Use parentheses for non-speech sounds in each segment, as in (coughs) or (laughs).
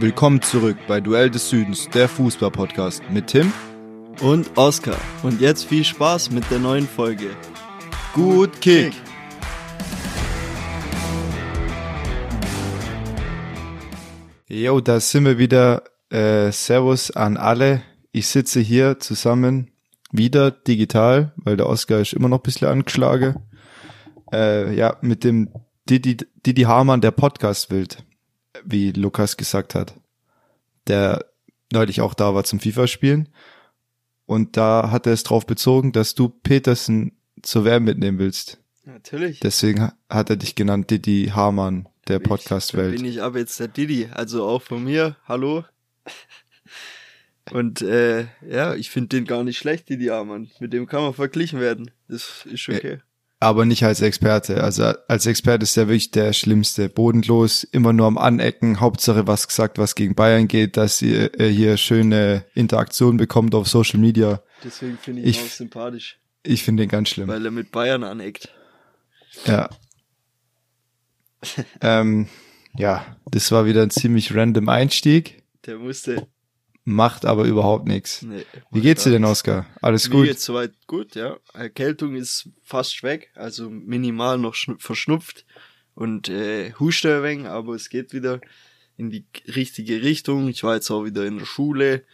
Willkommen zurück bei Duell des Südens, der Fußball-Podcast mit Tim und Oskar. Und jetzt viel Spaß mit der neuen Folge. Gut Kick! Jo, da sind wir wieder. Äh, servus an alle. Ich sitze hier zusammen wieder digital, weil der Oskar ist immer noch ein bisschen angeschlagen. Äh, ja, mit dem Didi, Didi Hamann, der Podcast wild, wie Lukas gesagt hat, der neulich auch da war zum FIFA-Spielen. Und da hat er es drauf bezogen, dass du Petersen zur WM mitnehmen willst. Natürlich. Deswegen hat er dich genannt Didi Hamann, der Podcast-Welt. Bin ich aber jetzt der Didi, also auch von mir. Hallo. Und äh, ja, ich finde den gar nicht schlecht, Didi Hamann. Mit dem kann man verglichen werden. Das ist okay. Aber nicht als Experte. Also als Experte ist der wirklich der Schlimmste. Bodenlos, immer nur am Anecken. Hauptsache was gesagt, was gegen Bayern geht, dass ihr äh, hier schöne Interaktion bekommt auf Social Media. Deswegen finde ich ihn auch sympathisch. Ich finde ihn ganz schlimm. Weil er mit Bayern aneckt. Ja. (laughs) ähm, ja, das war wieder ein ziemlich random Einstieg. Der musste. Macht aber überhaupt nichts. Nee, Wie geht's dir denn, Oskar? Alles gut? Mir geht's soweit gut, ja. Erkältung ist fast weg, also minimal noch verschnupft und äh, huste ein wenig, aber es geht wieder in die richtige Richtung. Ich war jetzt auch wieder in der Schule.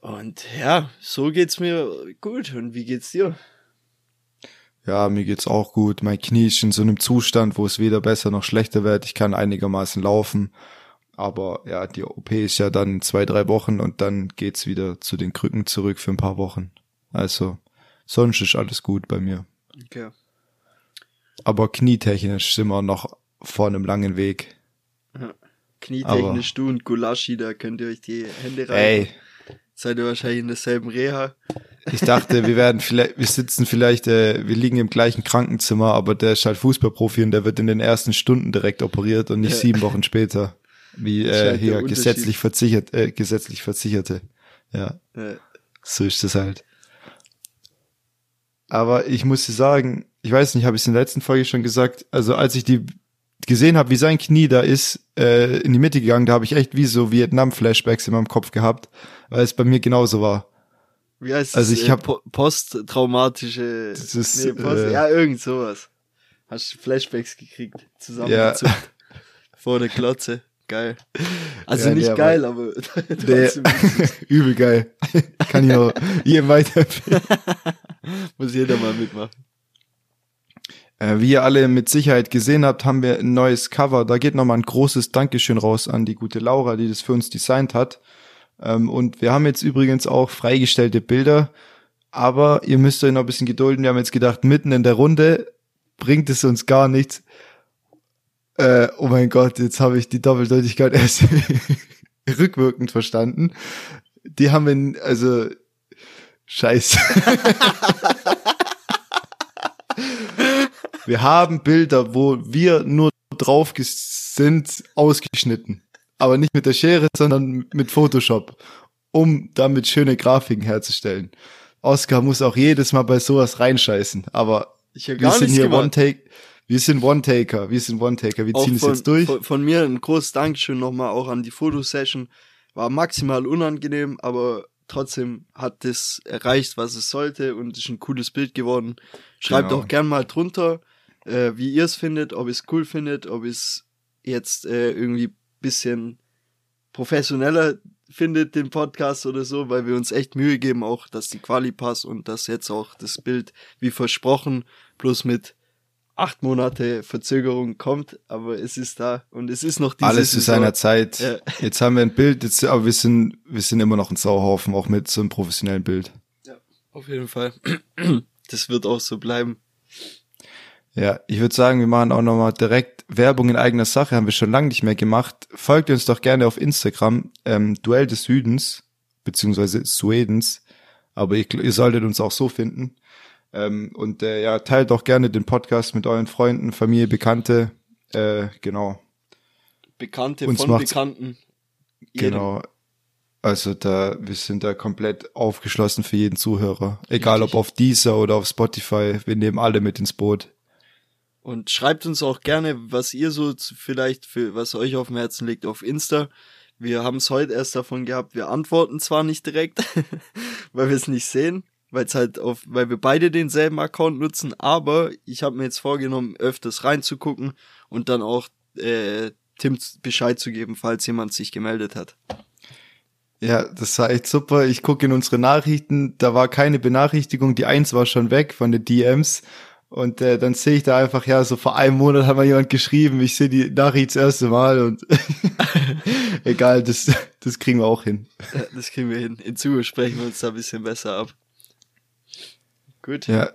Und ja, so geht's mir gut. Und wie geht's dir? Ja, mir geht's auch gut. Mein Knie ist in so einem Zustand, wo es weder besser noch schlechter wird. Ich kann einigermaßen laufen. Aber ja, die OP ist ja dann zwei, drei Wochen und dann geht's wieder zu den Krücken zurück für ein paar Wochen. Also, sonst ist alles gut bei mir. Okay. Aber knietechnisch sind wir noch vor einem langen Weg. Ja. Knietechnisch Aber, du und Gulaschi, da könnt ihr euch die Hände rein. Ey. Seid ihr wahrscheinlich in derselben Reha. Ich dachte, wir werden vielleicht, wir sitzen vielleicht, äh, wir liegen im gleichen Krankenzimmer, aber der ist halt Fußballprofi und der wird in den ersten Stunden direkt operiert und nicht ja. sieben Wochen später. Wie äh, hier gesetzlich versichert, äh, gesetzlich Versicherte. Ja. ja. So ist das halt. Aber ich muss dir sagen, ich weiß nicht, habe ich es in der letzten Folge schon gesagt, also als ich die gesehen habe, wie sein Knie da ist, äh, in die Mitte gegangen, da habe ich echt wie so Vietnam-Flashbacks in meinem Kopf gehabt, weil es bei mir genauso war. Wie heißt also ich äh, habe posttraumatische ist, nee, Post, äh, ja irgend sowas. Hast Flashbacks gekriegt, zusammengezuckt ja. (laughs) vor der Klotze. Geil. Also ja, nicht nee, geil, aber, (laughs) aber nee, (laughs) übel geil. Kann ich auch jedem weiterempfehlen. (laughs) Muss jeder mal mitmachen. Äh, wie ihr alle mit Sicherheit gesehen habt, haben wir ein neues Cover. Da geht nochmal ein großes Dankeschön raus an die gute Laura, die das für uns designt hat. Ähm, und wir haben jetzt übrigens auch freigestellte Bilder. Aber ihr müsst euch noch ein bisschen gedulden. Wir haben jetzt gedacht, mitten in der Runde bringt es uns gar nichts, äh, oh mein Gott, jetzt habe ich die Doppeldeutigkeit (laughs) erst rückwirkend verstanden. Die haben wir, also, scheiße. (laughs) wir haben Bilder, wo wir nur drauf sind, ausgeschnitten. Aber nicht mit der Schere, sondern mit Photoshop, um damit schöne Grafiken herzustellen. Oscar muss auch jedes Mal bei sowas reinscheißen, aber ich wir sind hier gemacht. One Take, wir sind One-Taker, wir sind One-Taker, wir ziehen es jetzt durch. Von, von, mir ein großes Dankeschön nochmal auch an die Fotosession. War maximal unangenehm, aber trotzdem hat das erreicht, was es sollte und ist ein cooles Bild geworden. Schreibt genau. auch gern mal drunter, äh, wie ihr es findet, ob ihr es cool findet, ob ihr es jetzt äh, irgendwie bisschen professioneller findet, den Podcast oder so, weil wir uns echt Mühe geben, auch, dass die Quali passt und dass jetzt auch das Bild, wie versprochen, plus mit acht Monate Verzögerung kommt, aber es ist da und es ist noch diese Alles zu seiner Zeit. Ja. Jetzt haben wir ein Bild, jetzt, aber wir sind, wir sind immer noch ein Sauhaufen, auch mit so einem professionellen Bild. Ja, auf jeden Fall. (clears throat) Das wird auch so bleiben. Ja, ich würde sagen, wir machen auch nochmal direkt Werbung in eigener Sache, haben wir schon lange nicht mehr gemacht. Folgt uns doch gerne auf Instagram, ähm, Duell des Südens, beziehungsweise Swedens, aber ihr, ihr solltet uns auch so finden. Ähm, und äh, ja, teilt auch gerne den Podcast mit euren Freunden, Familie, Bekannte. Äh, genau. Bekannte Uns von Bekannten. Genau. Also da, wir sind da komplett aufgeschlossen für jeden Zuhörer. Egal Richtig. ob auf Deezer oder auf Spotify, wir nehmen alle mit ins Boot. Und schreibt uns auch gerne, was ihr so vielleicht für was euch auf dem Herzen liegt auf Insta. Wir haben es heute erst davon gehabt, wir antworten zwar nicht direkt, (laughs) weil wir es nicht sehen, weil es halt auf, weil wir beide denselben Account nutzen, aber ich habe mir jetzt vorgenommen, öfters reinzugucken und dann auch äh, Tim Bescheid zu geben, falls jemand sich gemeldet hat. Ja, das war echt super. Ich gucke in unsere Nachrichten, da war keine Benachrichtigung, die eins war schon weg von den DMs. Und äh, dann sehe ich da einfach, ja, so vor einem Monat hat mal jemand geschrieben, ich sehe die Nachricht das erste Mal und (laughs) egal, das, das kriegen wir auch hin. Ja, das kriegen wir hin. In Zukunft sprechen wir uns da ein bisschen besser ab. Gut. Ja,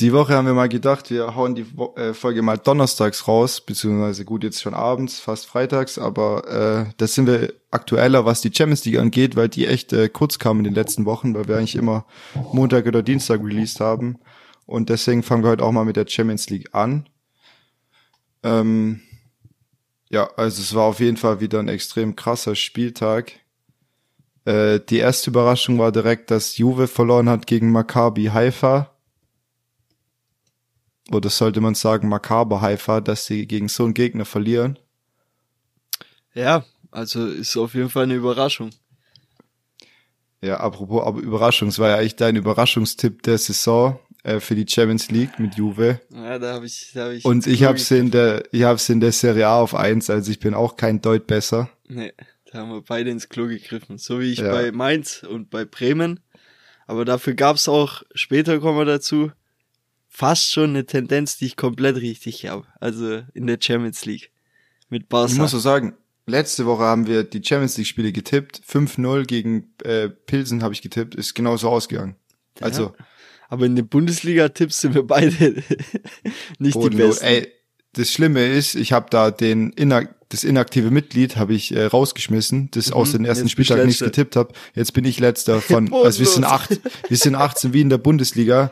die Woche haben wir mal gedacht, wir hauen die äh, Folge mal donnerstags raus, beziehungsweise gut jetzt schon abends, fast freitags, aber äh, das sind wir aktueller, was die Champions League angeht, weil die echt äh, kurz kamen in den letzten Wochen, weil wir eigentlich immer Montag oder Dienstag released haben. Und deswegen fangen wir heute auch mal mit der Champions League an. Ähm, ja, also es war auf jeden Fall wieder ein extrem krasser Spieltag. Äh, die erste Überraschung war direkt, dass Juve verloren hat gegen Maccabi Haifa oder sollte man sagen Makaber Haifa, dass sie gegen so einen Gegner verlieren? Ja, also ist auf jeden Fall eine Überraschung. Ja, apropos aber Überraschung, es war ja eigentlich dein Überraschungstipp der Saison äh, für die Champions League mit Juve. Ja, da habe ich, da hab ich. Und ich habe sie in der, ich habe sie in der Serie A auf eins, also ich bin auch kein Deut besser. Nee, da haben wir beide ins Klo gegriffen, so wie ich ja. bei Mainz und bei Bremen. Aber dafür gab's auch, später kommen wir dazu, fast schon eine Tendenz, die ich komplett richtig habe. Also in der Champions League mit Barca. Ich muss so sagen, letzte Woche haben wir die Champions League Spiele getippt. 5-0 gegen äh, Pilsen habe ich getippt, ist genauso ausgegangen. Also ja. aber in den Bundesliga Tipps sind wir beide (laughs) nicht Bodenlot. die besten. Ey, das Schlimme ist, ich habe da den Inak das inaktive Mitglied habe ich äh, rausgeschmissen, das mhm, aus den ersten Spieltag nicht getippt habe. Jetzt bin ich letzter (laughs) von also wir sind acht, wir sind 18 wie in der Bundesliga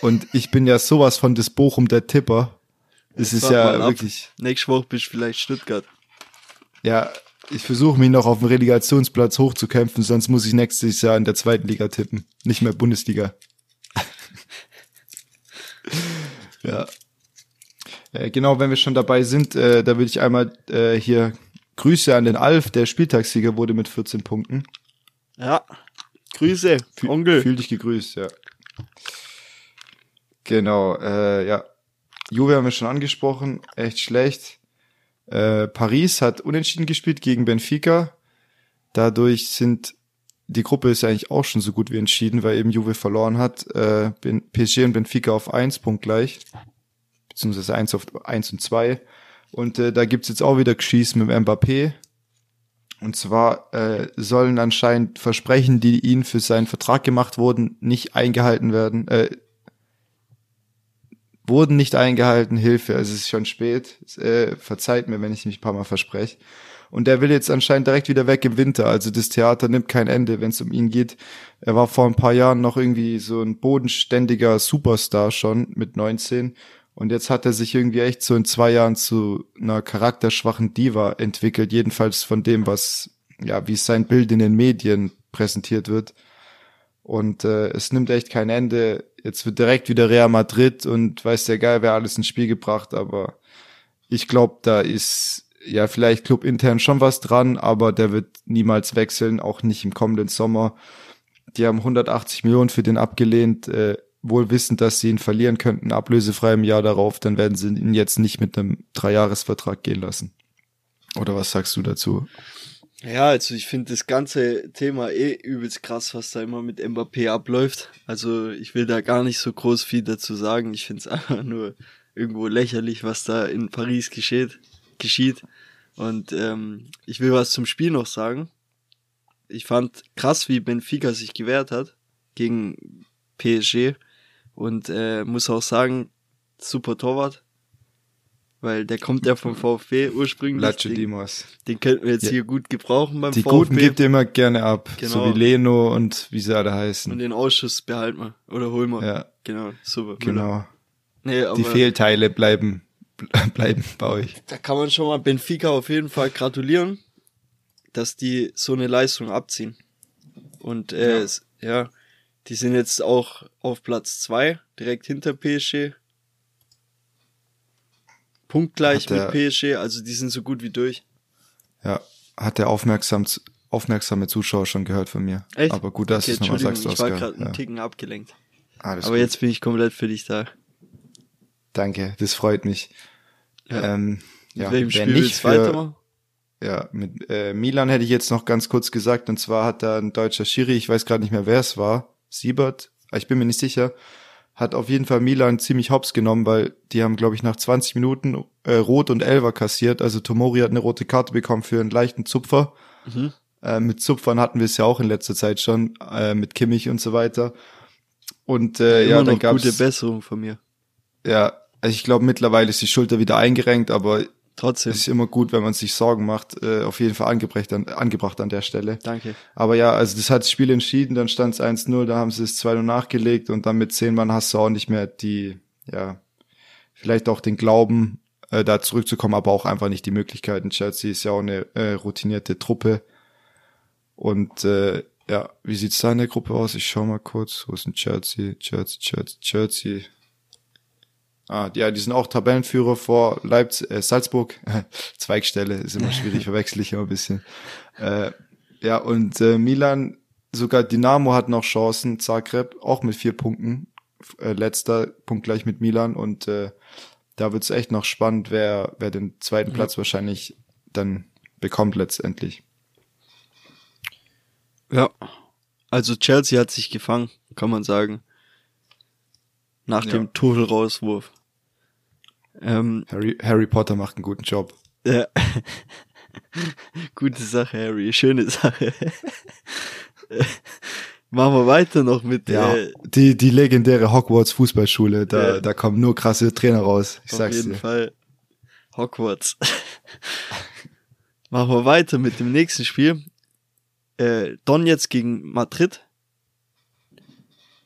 und ich bin ja sowas von das Bochum der Tipper. Das ist ja wirklich. Nächste Woche bist du vielleicht Stuttgart. Ja, ich versuche mich noch auf dem Relegationsplatz hochzukämpfen, sonst muss ich nächstes Jahr in der zweiten Liga tippen, nicht mehr Bundesliga. (laughs) ja. Äh, genau, wenn wir schon dabei sind, äh, da würde ich einmal äh, hier Grüße an den Alf, der Spieltagssieger wurde mit 14 Punkten. Ja, Grüße, Fühl, Onkel. Fühl dich gegrüßt, ja. Genau, äh, ja. Juve haben wir schon angesprochen, echt schlecht. Äh, Paris hat unentschieden gespielt gegen Benfica. Dadurch sind die Gruppe ist eigentlich auch schon so gut wie entschieden, weil eben Juve verloren hat. Äh, PSG und Benfica auf eins Punkt gleich, beziehungsweise eins auf eins und zwei. Und äh, da gibt's jetzt auch wieder Geschieß mit Mbappé. Und zwar äh, sollen anscheinend Versprechen, die ihn für seinen Vertrag gemacht wurden, nicht eingehalten werden, äh, wurden nicht eingehalten, Hilfe, also es ist schon spät, äh, verzeiht mir, wenn ich mich ein paar Mal verspreche. Und der will jetzt anscheinend direkt wieder weg im Winter. Also das Theater nimmt kein Ende, wenn es um ihn geht. Er war vor ein paar Jahren noch irgendwie so ein bodenständiger Superstar schon mit 19. Und jetzt hat er sich irgendwie echt so in zwei Jahren zu einer charakterschwachen Diva entwickelt. Jedenfalls von dem, was, ja, wie sein Bild in den Medien präsentiert wird. Und äh, es nimmt echt kein Ende. Jetzt wird direkt wieder Real Madrid und weiß der Geil, wer alles ins Spiel gebracht, aber ich glaube, da ist ja vielleicht clubintern schon was dran, aber der wird niemals wechseln, auch nicht im kommenden Sommer. Die haben 180 Millionen für den abgelehnt, äh, wohl wissend, dass sie ihn verlieren könnten, ablösefrei im Jahr darauf, dann werden sie ihn jetzt nicht mit einem Dreijahresvertrag gehen lassen. Oder was sagst du dazu? Ja, also ich finde das ganze Thema eh übelst krass, was da immer mit Mbappé abläuft. Also ich will da gar nicht so groß viel dazu sagen. Ich finde es (laughs) einfach nur irgendwo lächerlich, was da in Paris geschieht. geschieht. Und ähm, ich will was zum Spiel noch sagen. Ich fand krass, wie Benfica sich gewehrt hat gegen PSG. Und äh, muss auch sagen, super Torwart weil der kommt ja vom VfB ursprünglich. Lacho Dimos. Den könnten wir jetzt ja. hier gut gebrauchen beim Die VfB. Die Guten gibt ihr immer gerne ab, genau. so wie Leno und wie sie alle heißen. Und den Ausschuss behalten wir oder holen wir. Ja. Genau, super. Genau. Nee, aber Die Fehlteile bleiben (laughs) bleiben bei euch. Da kann man schon mal Benfica auf jeden Fall gratulieren, dass die so eine Leistung abziehen. Und äh, ja. ja, die sind jetzt auch auf Platz zwei direkt hinter PSG punktgleich mit PSG, also die sind so gut wie durch. Ja, hat der aufmerksam, aufmerksame Zuschauer schon gehört von mir. Echt? Aber gut, dass okay, du es nochmal sagst. Ich war gerade ja. einen Ticken abgelenkt. Alles Aber gut. jetzt bin ich komplett für dich da. Danke, das freut mich. Ja. Ähm, ja, welchem Spiel nicht für? Ja, mit äh, Milan hätte ich jetzt noch ganz kurz gesagt, und zwar hat da ein deutscher Schiri, ich weiß gerade nicht mehr, wer es war, Siebert, ich bin mir nicht sicher, hat auf jeden Fall Milan ziemlich hops genommen, weil die haben, glaube ich, nach 20 Minuten äh, Rot und Elver kassiert. Also Tomori hat eine rote Karte bekommen für einen leichten Zupfer. Mhm. Äh, mit Zupfern hatten wir es ja auch in letzter Zeit schon, äh, mit Kimmich und so weiter. Und äh, ja, ja dann gab's gute Besserung von mir. Ja, also ich glaube mittlerweile ist die Schulter wieder eingerenkt, aber Trotzdem. Ist immer gut, wenn man sich Sorgen macht. Äh, auf jeden Fall angebracht an, angebracht an der Stelle. Danke. Aber ja, also das hat das Spiel entschieden, dann stand es 1-0, da haben sie es 2-0 nachgelegt und dann mit 10 Mann hast du auch nicht mehr die, ja, vielleicht auch den Glauben, äh, da zurückzukommen, aber auch einfach nicht die Möglichkeiten. Chelsea ist ja auch eine äh, routinierte Truppe. Und äh, ja, wie sieht's da in der Gruppe aus? Ich schau mal kurz. Wo ist denn Chelsea? Chelsea, Chelsea, Chelsea. Ah, ja, die sind auch Tabellenführer vor Leipzig, äh, Salzburg. (laughs) Zweigstelle ist immer schwierig, (laughs) verwechsel ich immer ein bisschen. Äh, ja, und äh, Milan, sogar Dynamo hat noch Chancen, Zagreb auch mit vier Punkten. Äh, letzter Punkt gleich mit Milan und äh, da wird's echt noch spannend, wer, wer den zweiten Platz ja. wahrscheinlich dann bekommt letztendlich. Ja, also Chelsea hat sich gefangen, kann man sagen. Nach ja. dem Tuchel-Rauswurf. Ähm, Harry, Harry Potter macht einen guten Job. Ja. (laughs) Gute Sache, Harry. Schöne Sache. (laughs) Machen wir weiter noch mit ja, äh, die die legendäre Hogwarts Fußballschule. Da ja. da kommen nur krasse Trainer raus. Ich Auf sag's dir. Jeden Fall Hogwarts. (laughs) Machen wir weiter mit dem nächsten Spiel. Äh, Donetsk gegen Madrid.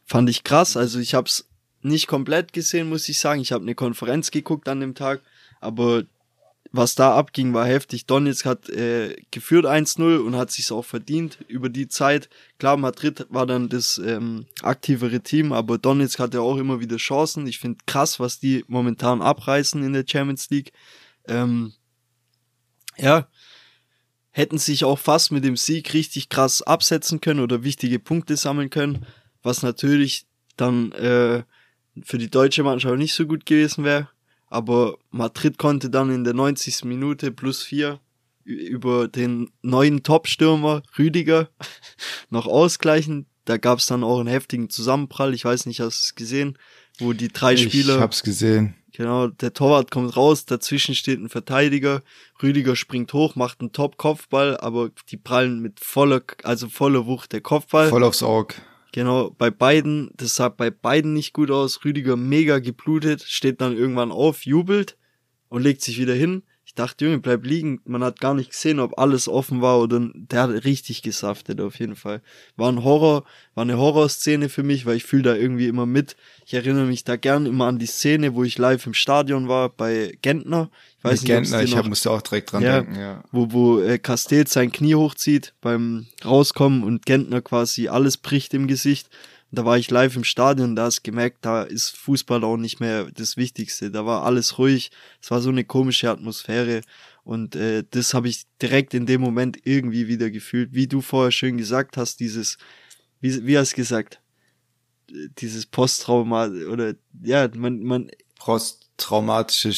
Fand ich krass. Also ich hab's nicht komplett gesehen, muss ich sagen. Ich habe eine Konferenz geguckt an dem Tag, aber was da abging, war heftig. Donetsk hat äh, geführt 1-0 und hat sich auch verdient über die Zeit. Klar, Madrid war dann das ähm, aktivere Team, aber Donetsk hatte auch immer wieder Chancen. Ich finde krass, was die momentan abreißen in der Champions League. Ähm, ja, hätten sich auch fast mit dem Sieg richtig krass absetzen können oder wichtige Punkte sammeln können, was natürlich dann äh, für die deutsche Mannschaft nicht so gut gewesen wäre. Aber Madrid konnte dann in der 90. Minute plus vier über den neuen Top-Stürmer Rüdiger (laughs) noch ausgleichen. Da gab es dann auch einen heftigen Zusammenprall. Ich weiß nicht, hast du es gesehen, wo die drei ich Spieler. Ich hab's gesehen. Genau, der Torwart kommt raus, dazwischen steht ein Verteidiger, Rüdiger springt hoch, macht einen Top-Kopfball, aber die prallen mit voller, also voller Wucht der Kopfball. Voll aufs Auge. Genau, bei beiden, das sah bei beiden nicht gut aus. Rüdiger mega geblutet, steht dann irgendwann auf, jubelt und legt sich wieder hin. Ich dachte, Junge, bleib liegen. Man hat gar nicht gesehen, ob alles offen war oder der hat richtig gesaftet auf jeden Fall. War ein Horror, war eine Horrorszene für mich, weil ich fühle da irgendwie immer mit. Ich erinnere mich da gern immer an die Szene, wo ich live im Stadion war bei Gentner. Ich weiß Mit nicht, Gentner, ich hab, musste auch direkt dran ja, denken, ja. Wo, wo äh, Castells sein Knie hochzieht beim Rauskommen und Gentner quasi alles bricht im Gesicht da war ich live im Stadion, da hast gemerkt, da ist Fußball auch nicht mehr das Wichtigste. Da war alles ruhig, es war so eine komische Atmosphäre und äh, das habe ich direkt in dem Moment irgendwie wieder gefühlt. Wie du vorher schön gesagt hast, dieses, wie, wie hast du gesagt, dieses Posttrauma oder ja, man, man posttraumatische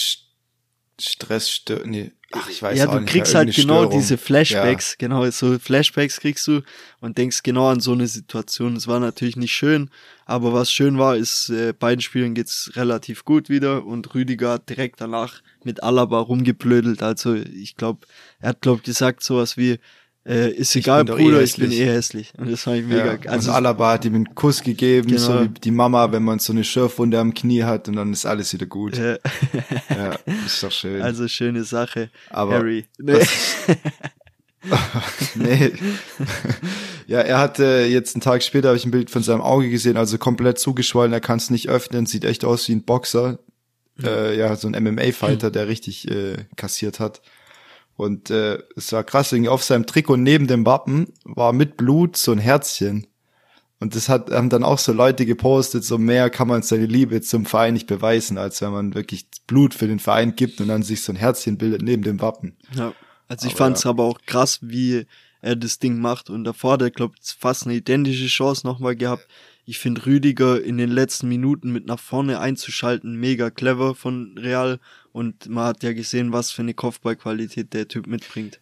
Stressstörung, nee, Ach, ich weiß ja, du kriegst halt genau Störung. diese Flashbacks, ja. genau, so Flashbacks kriegst du und denkst genau an so eine Situation. Es war natürlich nicht schön, aber was schön war, ist, äh, beiden Spielen geht's relativ gut wieder und Rüdiger hat direkt danach mit Alaba rumgeblödelt. Also ich glaube, er hat glaub gesagt sowas wie, äh, ist egal, Bruder, eh ich bin eh hässlich. Und das fand ich mega. Ja, also Alaba hat ihm einen Kuss gegeben, genau. so wie die Mama, wenn man so eine Schürfwunde am Knie hat und dann ist alles wieder gut. Ja, ja ist doch schön. Also schöne Sache, Aber Harry. Nee. (laughs) nee. ja, er hatte jetzt einen Tag später habe ich ein Bild von seinem Auge gesehen, also komplett zugeschwollen, er kann es nicht öffnen, sieht echt aus wie ein Boxer. Mhm. Äh, ja, so ein MMA-Fighter, der richtig äh, kassiert hat. Und äh, es war krass, irgendwie auf seinem Trikot neben dem Wappen war mit Blut so ein Herzchen. Und das hat, haben dann auch so Leute gepostet, so mehr kann man seine Liebe zum Verein nicht beweisen, als wenn man wirklich Blut für den Verein gibt und dann sich so ein Herzchen bildet neben dem Wappen. Ja, also ich fand es ja. aber auch krass, wie er das Ding macht. Und davor hat er, glaube ich, fast eine identische Chance nochmal gehabt. Ich finde Rüdiger in den letzten Minuten mit nach vorne einzuschalten mega clever von Real. Und man hat ja gesehen, was für eine Kopfballqualität der Typ mitbringt.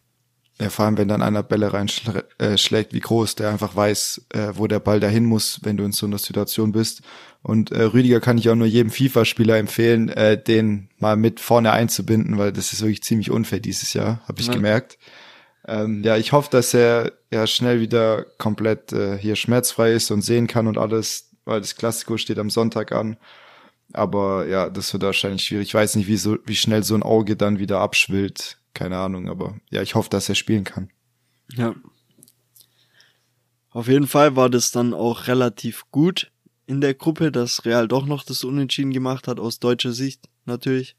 Ja, vor allem, wenn dann einer Bälle reinschlägt, äh, wie groß, der einfach weiß, äh, wo der Ball dahin muss, wenn du in so einer Situation bist. Und äh, Rüdiger kann ich auch nur jedem FIFA-Spieler empfehlen, äh, den mal mit vorne einzubinden, weil das ist wirklich ziemlich unfair dieses Jahr, habe ich ja. gemerkt. Ähm, ja, ich hoffe, dass er ja schnell wieder komplett äh, hier schmerzfrei ist und sehen kann und alles, weil das Klassiko steht am Sonntag an. Aber ja, das wird wahrscheinlich schwierig. Ich weiß nicht, wie, so, wie schnell so ein Auge dann wieder abschwillt. Keine Ahnung, aber ja, ich hoffe, dass er spielen kann. Ja. Auf jeden Fall war das dann auch relativ gut in der Gruppe, dass Real doch noch das Unentschieden gemacht hat, aus deutscher Sicht natürlich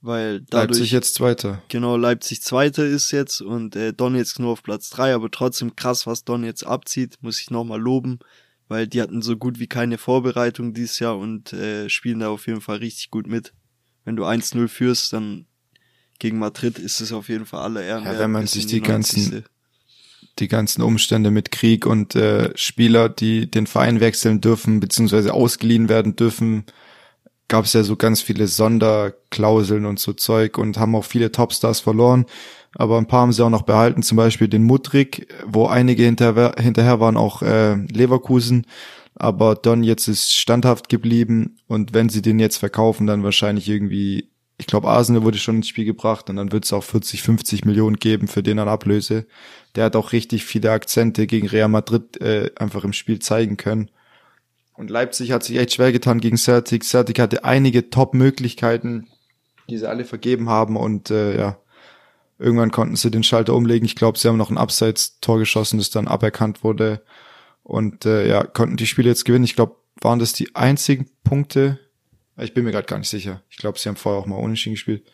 weil dadurch Leipzig jetzt Zweiter. Genau, Leipzig Zweiter ist jetzt und äh, Don jetzt nur auf Platz drei, aber trotzdem krass, was Don jetzt abzieht, muss ich nochmal loben, weil die hatten so gut wie keine Vorbereitung dieses Jahr und äh, spielen da auf jeden Fall richtig gut mit. Wenn du 1-0 führst, dann gegen Madrid ist es auf jeden Fall aller Ehren. Ja, wenn man sich die, die ganzen die ganzen Umstände mit Krieg und äh, Spieler, die den Verein wechseln dürfen, beziehungsweise ausgeliehen werden dürfen, gab es ja so ganz viele Sonderklauseln und so Zeug und haben auch viele Topstars verloren. Aber ein paar haben sie auch noch behalten, zum Beispiel den Mudrik, wo einige hinterher, hinterher waren, auch äh, Leverkusen. Aber Don jetzt ist standhaft geblieben und wenn sie den jetzt verkaufen, dann wahrscheinlich irgendwie, ich glaube, Arsenal wurde schon ins Spiel gebracht und dann wird es auch 40, 50 Millionen geben für den an Ablöse. Der hat auch richtig viele Akzente gegen Real Madrid äh, einfach im Spiel zeigen können. Und Leipzig hat sich echt schwer getan gegen Celtic. Celtic hatte einige Top-Möglichkeiten, die sie alle vergeben haben und äh, ja, irgendwann konnten sie den Schalter umlegen. Ich glaube, sie haben noch ein Abseits-Tor geschossen, das dann aberkannt wurde und äh, ja, konnten die Spiele jetzt gewinnen. Ich glaube, waren das die einzigen Punkte? Ich bin mir gerade gar nicht sicher. Ich glaube, sie haben vorher auch mal unentschieden gespielt.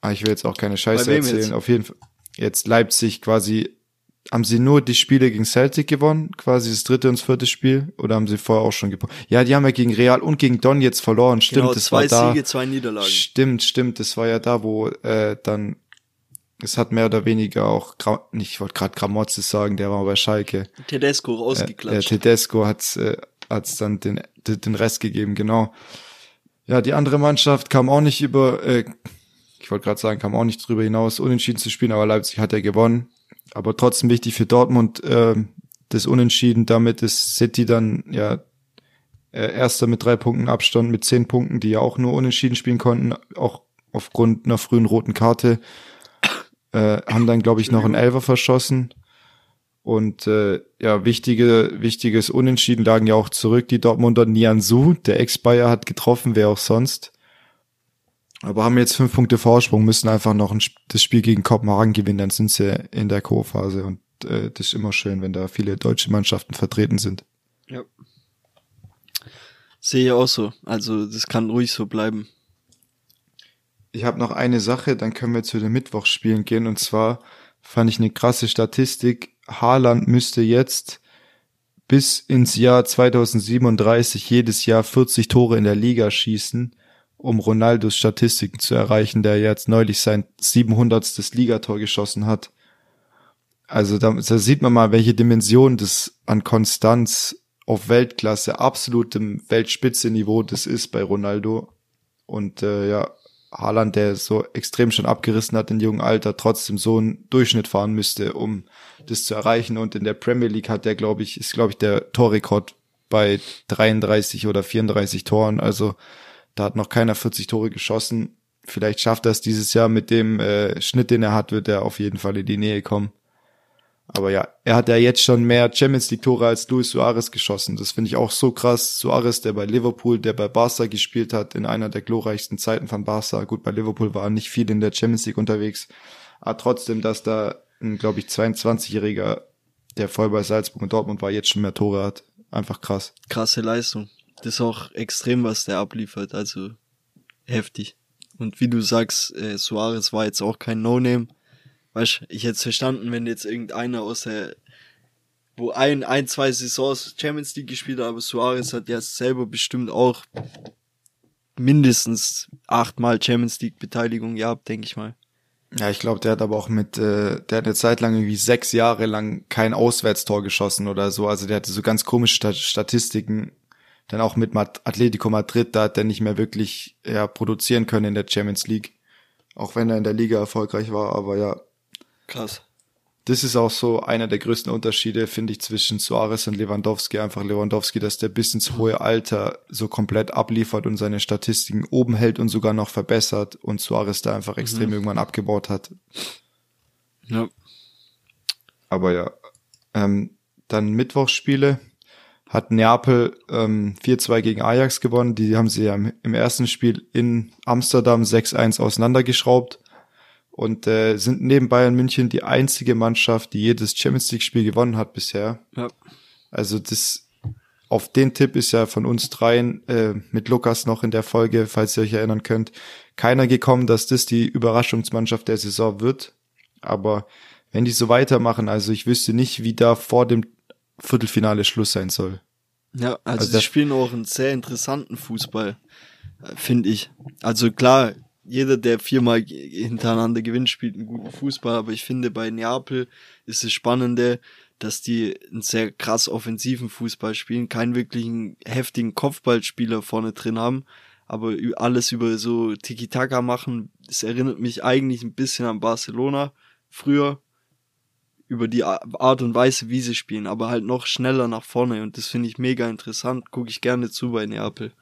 Aber ah, ich will jetzt auch keine Scheiße erzählen. Jetzt? Auf jeden Fall. Jetzt Leipzig quasi haben sie nur die Spiele gegen Celtic gewonnen, quasi das dritte und das vierte Spiel, oder haben sie vorher auch schon gewonnen? Ja, die haben ja gegen Real und gegen Don jetzt verloren, stimmt, genau, das war da. Siege, zwei Niederlagen. Stimmt, stimmt, das war ja da, wo äh, dann es hat mehr oder weniger auch, nicht, ich wollte gerade Gramozzi sagen, der war bei Schalke. Tedesco rausgeklatscht. Äh, äh, Tedesco hat's, äh, hat's dann den, den Rest gegeben, genau. Ja, die andere Mannschaft kam auch nicht über, äh, ich wollte gerade sagen, kam auch nicht drüber hinaus, unentschieden zu spielen, aber Leipzig hat ja gewonnen aber trotzdem wichtig für Dortmund äh, das Unentschieden. Damit ist City dann ja äh, erster mit drei Punkten Abstand mit zehn Punkten, die ja auch nur Unentschieden spielen konnten, auch aufgrund einer frühen roten Karte. (coughs) Äh, haben dann, glaube ich, noch einen Elfer verschossen. Und äh, ja, wichtige, wichtiges Unentschieden lagen ja auch zurück. Die Dortmunder Nian Su, der Ex-Bayer, hat getroffen, wer auch sonst. Aber haben jetzt fünf Punkte Vorsprung, müssen einfach noch ein, das Spiel gegen Kopenhagen gewinnen, dann sind sie in der Co-Phase und äh, das ist immer schön, wenn da viele deutsche Mannschaften vertreten sind. Ja. Sehe ich auch so. Also das kann ruhig so bleiben. Ich habe noch eine Sache, dann können wir zu den Mittwochsspielen gehen und zwar fand ich eine krasse Statistik. Haaland müsste jetzt bis ins Jahr 2037 jedes Jahr 40 Tore in der Liga schießen um Ronaldos Statistiken zu erreichen, der jetzt neulich sein 700. Ligator geschossen hat. Also da, da sieht man mal, welche Dimension das an Konstanz auf Weltklasse, absolutem Weltspitze-Niveau das ist bei Ronaldo. Und äh, ja, Haaland, der so extrem schon abgerissen hat in jungen Alter, trotzdem so einen Durchschnitt fahren müsste, um das zu erreichen. Und in der Premier League hat der, glaube ich, ist, glaube ich, der Torrekord bei 33 oder 34 Toren. Also da hat noch keiner 40 Tore geschossen. Vielleicht schafft er es dieses Jahr mit dem äh, Schnitt, den er hat, wird er auf jeden Fall in die Nähe kommen. Aber ja, er hat ja jetzt schon mehr Champions League Tore als Luis Suarez geschossen. Das finde ich auch so krass. Suarez, der bei Liverpool, der bei Barca gespielt hat, in einer der glorreichsten Zeiten von Barca. Gut, bei Liverpool war er nicht viel in der Champions League unterwegs. Aber trotzdem, dass da ein, glaube ich, 22-Jähriger, der voll bei Salzburg und Dortmund war, jetzt schon mehr Tore hat. Einfach krass. Krasse Leistung das ist auch extrem, was der abliefert, also heftig. Und wie du sagst, äh, Suarez war jetzt auch kein No-Name. Weißt ich hätte es verstanden, wenn jetzt irgendeiner aus der wo ein, ein, zwei Saisons Champions League gespielt hat, aber Suarez hat ja selber bestimmt auch mindestens achtmal Champions League Beteiligung gehabt, denke ich mal. Ja, ich glaube, der hat aber auch mit, äh, der hat eine Zeit lang irgendwie sechs Jahre lang kein Auswärtstor geschossen oder so. Also der hatte so ganz komische Statistiken. Dann auch mit Atletico Madrid, da hat er nicht mehr wirklich ja, produzieren können in der Champions League. Auch wenn er in der Liga erfolgreich war, aber ja. Krass das ist auch so einer der größten Unterschiede, finde ich, zwischen Suarez und Lewandowski. Einfach Lewandowski, dass der bis ins hohe Alter so komplett abliefert und seine Statistiken oben hält und sogar noch verbessert und Suarez da einfach extrem mhm. irgendwann abgebaut hat. Ja. Aber ja, ähm, dann Mittwochsspiele hat Neapel ähm, 4-2 gegen Ajax gewonnen. Die haben sie ja im, im ersten Spiel in Amsterdam 6-1 auseinandergeschraubt und äh, sind neben Bayern München die einzige Mannschaft, die jedes Champions League Spiel gewonnen hat bisher. Ja. Also das auf den Tipp ist ja von uns dreien äh, mit Lukas noch in der Folge, falls ihr euch erinnern könnt, keiner gekommen, dass das die Überraschungsmannschaft der Saison wird. Aber wenn die so weitermachen, also ich wüsste nicht, wie da vor dem Viertelfinale Schluss sein soll. Ja, also, also die spielen auch einen sehr interessanten Fußball, äh, finde ich. Also klar, jeder, der viermal hintereinander gewinnt, spielt einen guten Fußball, aber ich finde bei Neapel ist es Spannende, dass die einen sehr krass offensiven Fußball spielen, keinen wirklichen heftigen Kopfballspieler vorne drin haben, aber alles über so Tiki-Taka machen. Es erinnert mich eigentlich ein bisschen an Barcelona früher, über die Art und Weise, wie sie spielen, aber halt noch schneller nach vorne und das finde ich mega interessant, gucke ich gerne zu bei Neapel.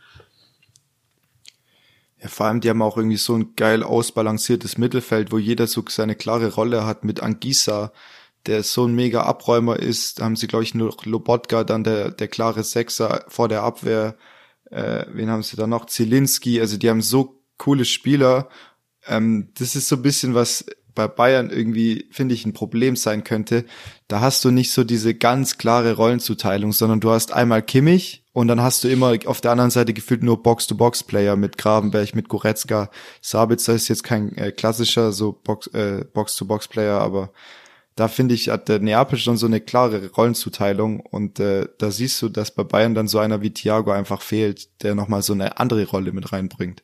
Ja, vor allem, die haben auch irgendwie so ein geil ausbalanciertes Mittelfeld, wo jeder so seine klare Rolle hat mit Angisa, der so ein mega Abräumer ist. Da haben sie, glaube ich, nur Lobotka, dann der, der klare Sechser vor der Abwehr. Äh, wen haben sie da noch? Zielinski. Also die haben so coole Spieler. Ähm, das ist so ein bisschen was bei Bayern irgendwie, finde ich, ein Problem sein könnte. Da hast du nicht so diese ganz klare Rollenzuteilung, sondern du hast einmal Kimmich, und dann hast du immer auf der anderen Seite gefühlt nur Box-to-Box-Player mit Gravenberg, mit Goretzka. Sabitzer ist jetzt kein äh, klassischer so Box, äh, Box-to-Box-Player, aber da finde ich, hat der Neapel schon so eine klare Rollenzuteilung und äh, da siehst du, dass bei Bayern dann so einer wie Thiago einfach fehlt, der nochmal so eine andere Rolle mit reinbringt.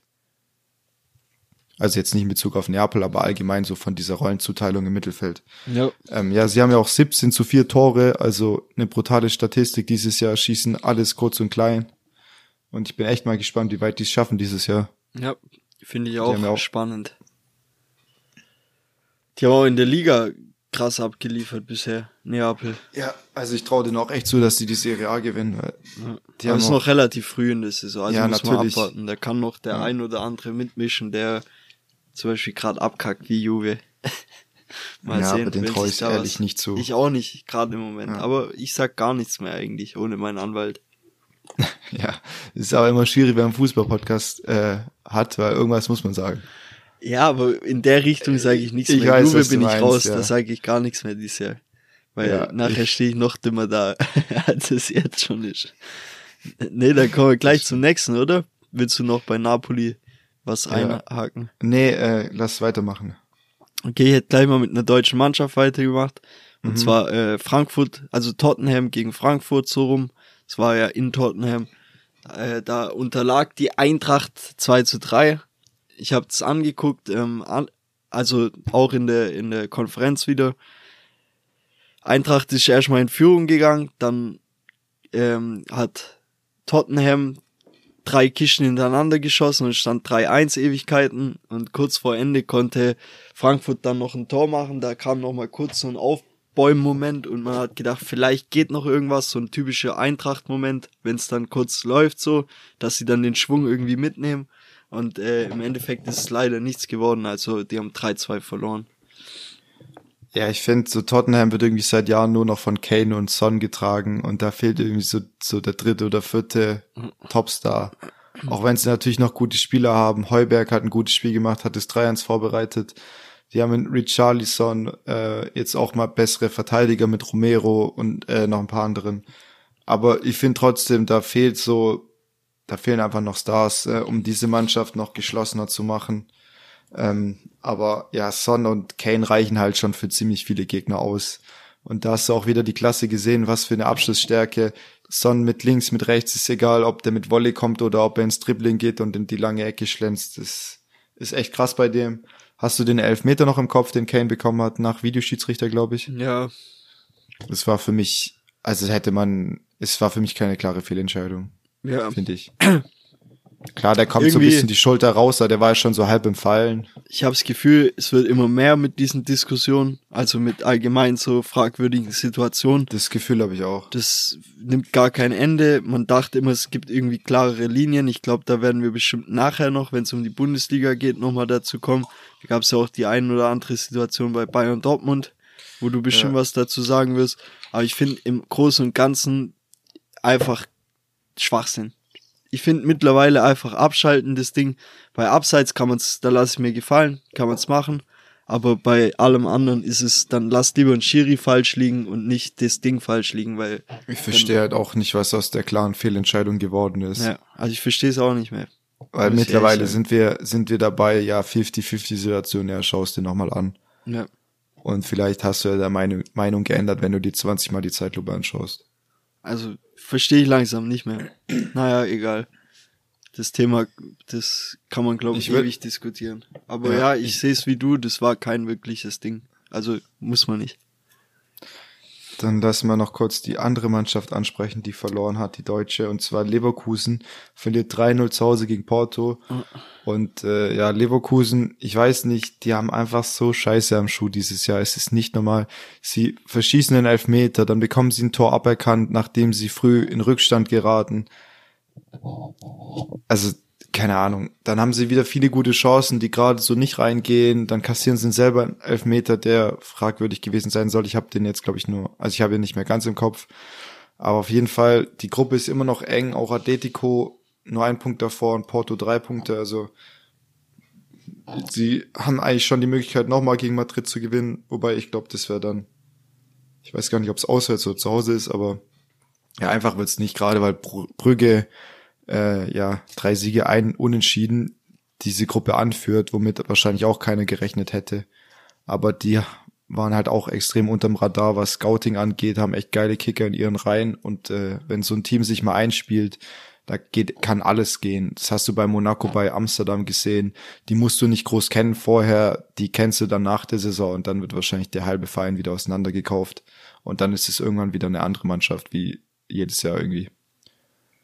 Also jetzt nicht in Bezug auf Neapel, aber allgemein so von dieser Rollenzuteilung im Mittelfeld. Ja. Ähm, ja, sie haben ja auch 17 zu 4 Tore, also eine brutale Statistik dieses Jahr, schießen alles kurz und klein. Und ich bin echt mal gespannt, wie weit die es schaffen dieses Jahr. Ja, finde ich auch, auch spannend. Die haben auch in der Liga krass abgeliefert bisher, Neapel. Ja, also ich traue denen auch echt zu, dass die die Serie A gewinnen. Weil ja. die haben ist noch relativ früh in der Saison, also ja, muss natürlich. man abwarten. Da kann noch der ja. ein oder andere mitmischen, der zum Beispiel gerade abkackt wie Juve. (laughs) Mal ja, sehen, aber den traue ich ehrlich was. nicht zu. Ich auch nicht, gerade im Moment. Ja. Aber ich sag gar nichts mehr eigentlich, ohne meinen Anwalt. (laughs) ja, ist aber immer schwierig, wenn man einen Fußball-Podcast äh, hat, weil irgendwas muss man sagen. Ja, aber in der Richtung sage ich nichts ich mehr. Weiß, Juve bin ich meinst, raus, ja. da sage ich gar nichts mehr dieses Jahr. Weil ja, nachher stehe ich noch dümmer da, (laughs) als es jetzt schon ist. Nee, dann kommen wir gleich zum nächsten, oder? Willst du noch bei Napoli was ja. einhaken? Nee, äh, lass weitermachen. Okay, ich hätte gleich mal mit einer deutschen Mannschaft weitergemacht. Und mhm. zwar äh, Frankfurt, also Tottenham gegen Frankfurt so rum. Es war ja in Tottenham. Äh, da unterlag die Eintracht 2 zu 3. Ich habe es angeguckt, ähm, an, also auch in der, in der Konferenz wieder. Eintracht ist erstmal in Führung gegangen, dann ähm, hat Tottenham drei Kisten hintereinander geschossen und stand 3-1 Ewigkeiten und kurz vor Ende konnte Frankfurt dann noch ein Tor machen, da kam noch mal kurz so ein Aufbäumen-Moment und man hat gedacht, vielleicht geht noch irgendwas, so ein typischer Eintracht-Moment, wenn es dann kurz läuft so, dass sie dann den Schwung irgendwie mitnehmen. Und äh, im Endeffekt ist es leider nichts geworden, also die haben 3-2 verloren. Ja, ich finde, so Tottenham wird irgendwie seit Jahren nur noch von Kane und Son getragen und da fehlt irgendwie so, so der dritte oder vierte Topstar. Auch wenn sie natürlich noch gute Spieler haben. Heuberg hat ein gutes Spiel gemacht, hat das 3-1 vorbereitet. Die haben mit Richarlison äh, jetzt auch mal bessere Verteidiger mit Romero und äh, noch ein paar anderen. Aber ich finde trotzdem, da fehlt so, da fehlen einfach noch Stars, äh, um diese Mannschaft noch geschlossener zu machen. Ähm, aber ja, Son und Kane reichen halt schon für ziemlich viele Gegner aus. Und da hast du auch wieder die Klasse gesehen, was für eine Abschlussstärke. Son mit links, mit rechts ist egal, ob der mit Volley kommt oder ob er ins Dribbling geht und in die lange Ecke schlänzt. Das ist echt krass bei dem. Hast du den Elfmeter noch im Kopf, den Kane bekommen hat, nach Videoschiedsrichter, glaube ich? Ja. Das war für mich, also hätte man, es war für mich keine klare Fehlentscheidung. Ja. Finde ich. (clears throat) Klar, der kommt so ein bisschen die Schulter raus, aber der war ja schon so halb im Fallen. Ich habe das Gefühl, es wird immer mehr mit diesen Diskussionen, also mit allgemein so fragwürdigen Situationen. Das Gefühl habe ich auch. Das nimmt gar kein Ende. Man dachte immer, es gibt irgendwie klarere Linien. Ich glaube, da werden wir bestimmt nachher noch, wenn es um die Bundesliga geht, nochmal dazu kommen. Da gab es ja auch die ein oder andere Situation bei Bayern Dortmund, wo du bestimmt ja. was dazu sagen wirst. Aber ich finde im Großen und Ganzen einfach Schwachsinn ich finde mittlerweile einfach abschalten das Ding. Bei Abseits kann man's, da lasse ich mir gefallen, kann man's machen. Aber bei allem anderen ist es, dann lass lieber ein Schiri falsch liegen und nicht das Ding falsch liegen, weil. Ich verstehe halt auch nicht, was aus der klaren Fehlentscheidung geworden ist. Ja, also ich verstehe es auch nicht mehr. Weil mittlerweile sind wir, sind wir dabei, ja, 50-50 Situation, ja, schaust dir nochmal an. Ja. Und vielleicht hast du ja deine Meinung, Meinung geändert, wenn du dir 20 Mal die Zeitlupe anschaust. Also verstehe ich langsam nicht mehr. Naja, egal. Das Thema, das kann man, glaube ich, ich ewig diskutieren. Aber ja, ja ich, ich sehe es wie du, das war kein wirkliches Ding. Also muss man nicht. Dann lassen wir noch kurz die andere Mannschaft ansprechen, die verloren hat, die deutsche, und zwar Leverkusen verliert 3-0 zu Hause gegen Porto. Und äh, ja, Leverkusen, ich weiß nicht, die haben einfach so Scheiße am Schuh dieses Jahr. Es ist nicht normal. Sie verschießen den Elfmeter, dann bekommen sie ein Tor aberkannt, nachdem sie früh in Rückstand geraten. Also keine Ahnung, dann haben sie wieder viele gute Chancen, die gerade so nicht reingehen, dann kassieren sie selber einen Elfmeter, der fragwürdig gewesen sein soll. Ich habe den jetzt, glaube ich, nur, also ich habe ihn nicht mehr ganz im Kopf. Aber auf jeden Fall, die Gruppe ist immer noch eng, auch Atletico nur ein Punkt davor und Porto drei Punkte, also sie haben eigentlich schon die Möglichkeit, nochmal gegen Madrid zu gewinnen, wobei ich glaube, das wäre dann, ich weiß gar nicht, ob es auswärts oder zu Hause ist, aber ja, einfach wird's nicht, gerade weil Brügge äh, ja drei Siege ein Unentschieden diese Gruppe anführt, womit wahrscheinlich auch keiner gerechnet hätte. Aber die waren halt auch extrem unterm Radar, was Scouting angeht, haben echt geile Kicker in ihren Reihen und äh, wenn so ein Team sich mal einspielt, da geht, kann alles gehen. Das hast du bei Monaco, bei Amsterdam gesehen. Die musst du nicht groß kennen vorher, die kennst du dann nach der Saison und dann wird wahrscheinlich der halbe Verein wieder auseinandergekauft. Und dann ist es irgendwann wieder eine andere Mannschaft, wie jedes Jahr irgendwie.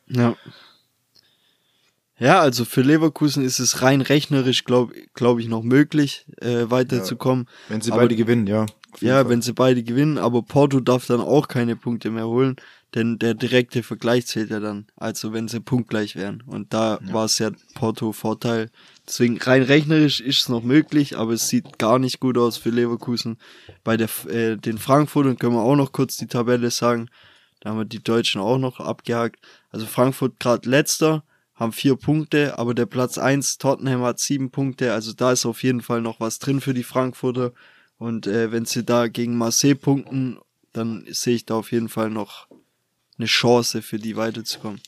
Ja. Ja, also für Leverkusen ist es rein rechnerisch, glaube glaub ich, noch möglich, äh, weiterzukommen. Ja, wenn sie aber, beide gewinnen, ja. Ja, Fall. wenn sie beide gewinnen, aber Porto darf dann auch keine Punkte mehr holen, denn der direkte Vergleich zählt ja dann, also wenn sie punktgleich wären. Und da ja. war es ja Porto Vorteil. Deswegen rein rechnerisch ist es noch möglich, aber es sieht gar nicht gut aus für Leverkusen. Bei der, äh, den Frankfurtern können wir auch noch kurz die Tabelle sagen. Da haben wir die Deutschen auch noch abgehakt. Also Frankfurt gerade letzter, haben vier Punkte, aber der Platz eins Tottenham hat sieben Punkte, also da ist auf jeden Fall noch was drin für die Frankfurter. Und äh, wenn sie da gegen Marseille punkten, dann sehe ich da auf jeden Fall noch eine Chance für die weiterzukommen.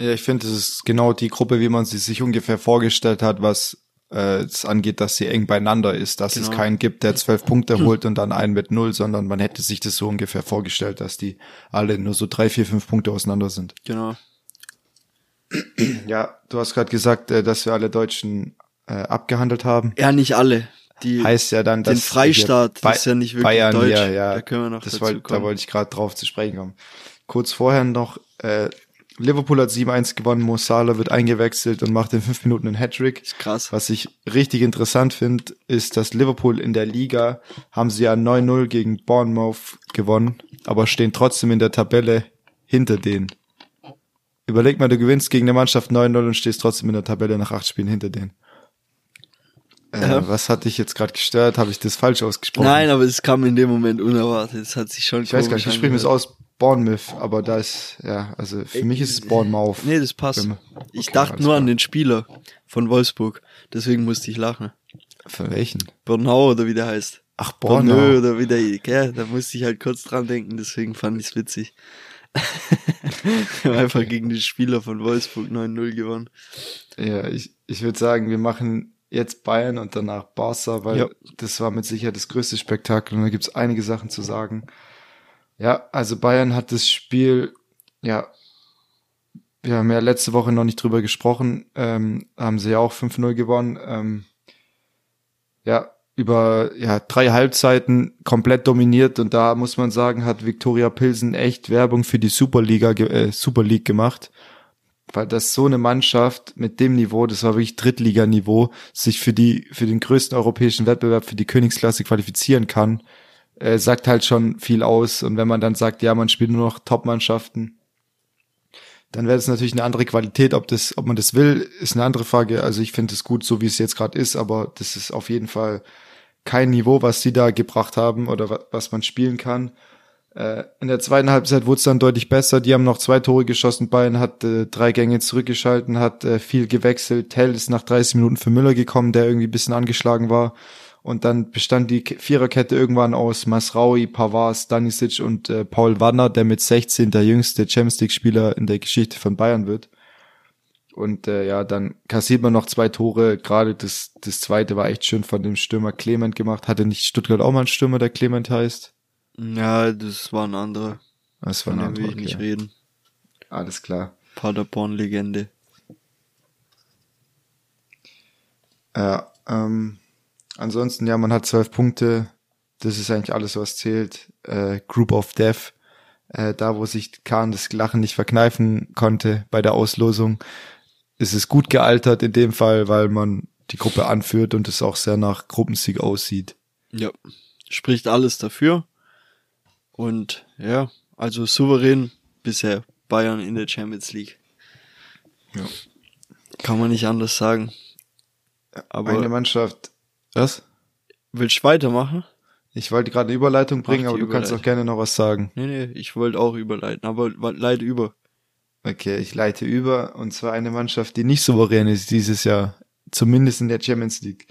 Ja, ich finde, das ist genau die Gruppe, wie man sie sich ungefähr vorgestellt hat, was äh, es angeht, dass sie eng beieinander ist, dass genau. es keinen gibt, der zwölf Punkte holt und dann einen mit null, sondern man hätte sich das so ungefähr vorgestellt, dass die alle nur so drei, vier, fünf Punkte auseinander sind. Genau. Ja, du hast gerade gesagt, äh, dass wir alle Deutschen äh, abgehandelt haben. Ja, nicht alle. Die heißt ja dann, dass den Freistaat ist ja nicht wirklich Bayern deutsch. Hier, ja, da können wir noch das wollt, Da wollte ich gerade drauf zu sprechen kommen. Kurz vorher noch, äh, Liverpool hat 7-1 gewonnen, Mo Salah wird eingewechselt und macht in fünf Minuten einen Hattrick. Ist krass. Was ich richtig interessant finde, ist, dass Liverpool in der Liga haben sie ja 9-0 gegen Bournemouth gewonnen, aber stehen trotzdem in der Tabelle hinter denen. Überleg mal, du gewinnst gegen eine Mannschaft 9-0 und stehst trotzdem in der Tabelle nach acht Spielen hinter denen. Äh, ja. Was hat dich jetzt gerade gestört? Habe ich das falsch ausgesprochen? Nein, aber es kam in dem Moment unerwartet. Es hat sich schon. Ich weiß gar nicht, wie sprechen wir es aus? Bournemouth, aber da ist, ja, also für mich ist es Bournemouth. Nee, das passt. Okay, ich dachte nur an den Spieler von Wolfsburg. Deswegen musste ich lachen. Für welchen? Bernau oder wie der heißt. Ach, Bornau. oder wie der, ja, da musste ich halt kurz dran denken, deswegen fand ich es witzig. (laughs) wir haben einfach gegen den Spieler von Wolfsburg 9-0 gewonnen. Ja, ich, ich würde sagen, wir machen jetzt Bayern und danach Barca, weil ja. das war mit Sicherheit das größte Spektakel und da gibt's einige Sachen zu sagen. Ja, also Bayern hat das Spiel, ja, wir haben ja letzte Woche noch nicht drüber gesprochen, ähm, haben sie ja auch 5-0 gewonnen. Ähm, ja, über ja, drei Halbzeiten komplett dominiert und da muss man sagen, hat Viktoria Pilsen echt Werbung für die Superliga, äh, Super League gemacht weil das so eine Mannschaft mit dem Niveau, das war wirklich Drittliganiveau, sich für die für den größten europäischen Wettbewerb für die Königsklasse qualifizieren kann, äh, sagt halt schon viel aus. Und wenn man dann sagt, ja, man spielt nur noch Top-Mannschaften, dann wäre das natürlich eine andere Qualität. Ob das, ob man das will, ist eine andere Frage. Also ich finde es gut, so wie es jetzt gerade ist, aber das ist auf jeden Fall kein Niveau, was sie da gebracht haben oder was man spielen kann. Äh, in der zweiten Halbzeit wurde es dann deutlich besser. Die haben noch zwei Tore geschossen. Bayern hat äh, drei Gänge zurückgeschalten, hat äh, viel gewechselt. Tell ist nach 30 Minuten für Müller gekommen, der irgendwie ein bisschen angeschlagen war. Und dann bestand die Viererkette irgendwann aus Masraui, Pavard, Stanisic und äh, Paul Wanner, der mit 16 der jüngste Champions League-Spieler in der Geschichte von Bayern wird. Und äh, ja, dann kassiert man noch zwei Tore. Gerade das, das zweite war echt schön von dem Stürmer Clement gemacht. Hatte nicht Stuttgart auch mal einen Stürmer, der Clement heißt? Ja, das war ein anderer. Das war ein anderer. will ich okay. nicht reden. Alles klar. Paderborn-Legende. Ja, ähm, ansonsten, ja, man hat zwölf Punkte. Das ist eigentlich alles, was zählt. Äh, Group of Death. Äh, da, wo sich Kahn das Lachen nicht verkneifen konnte bei der Auslosung, ist es gut gealtert in dem Fall, weil man die Gruppe anführt und es auch sehr nach Gruppensieg aussieht. Ja, spricht alles dafür. Und ja, also souverän bisher Bayern in der Champions League. Ja. Kann man nicht anders sagen. Aber eine Mannschaft. Was? Willst du weitermachen? Ich wollte gerade eine Überleitung bringen, aber du kannst auch gerne noch was sagen. Nee, nee, ich wollte auch überleiten, aber leite über. Okay, ich leite über. Und zwar eine Mannschaft, die nicht souverän ist dieses Jahr. Zumindest in der Champions League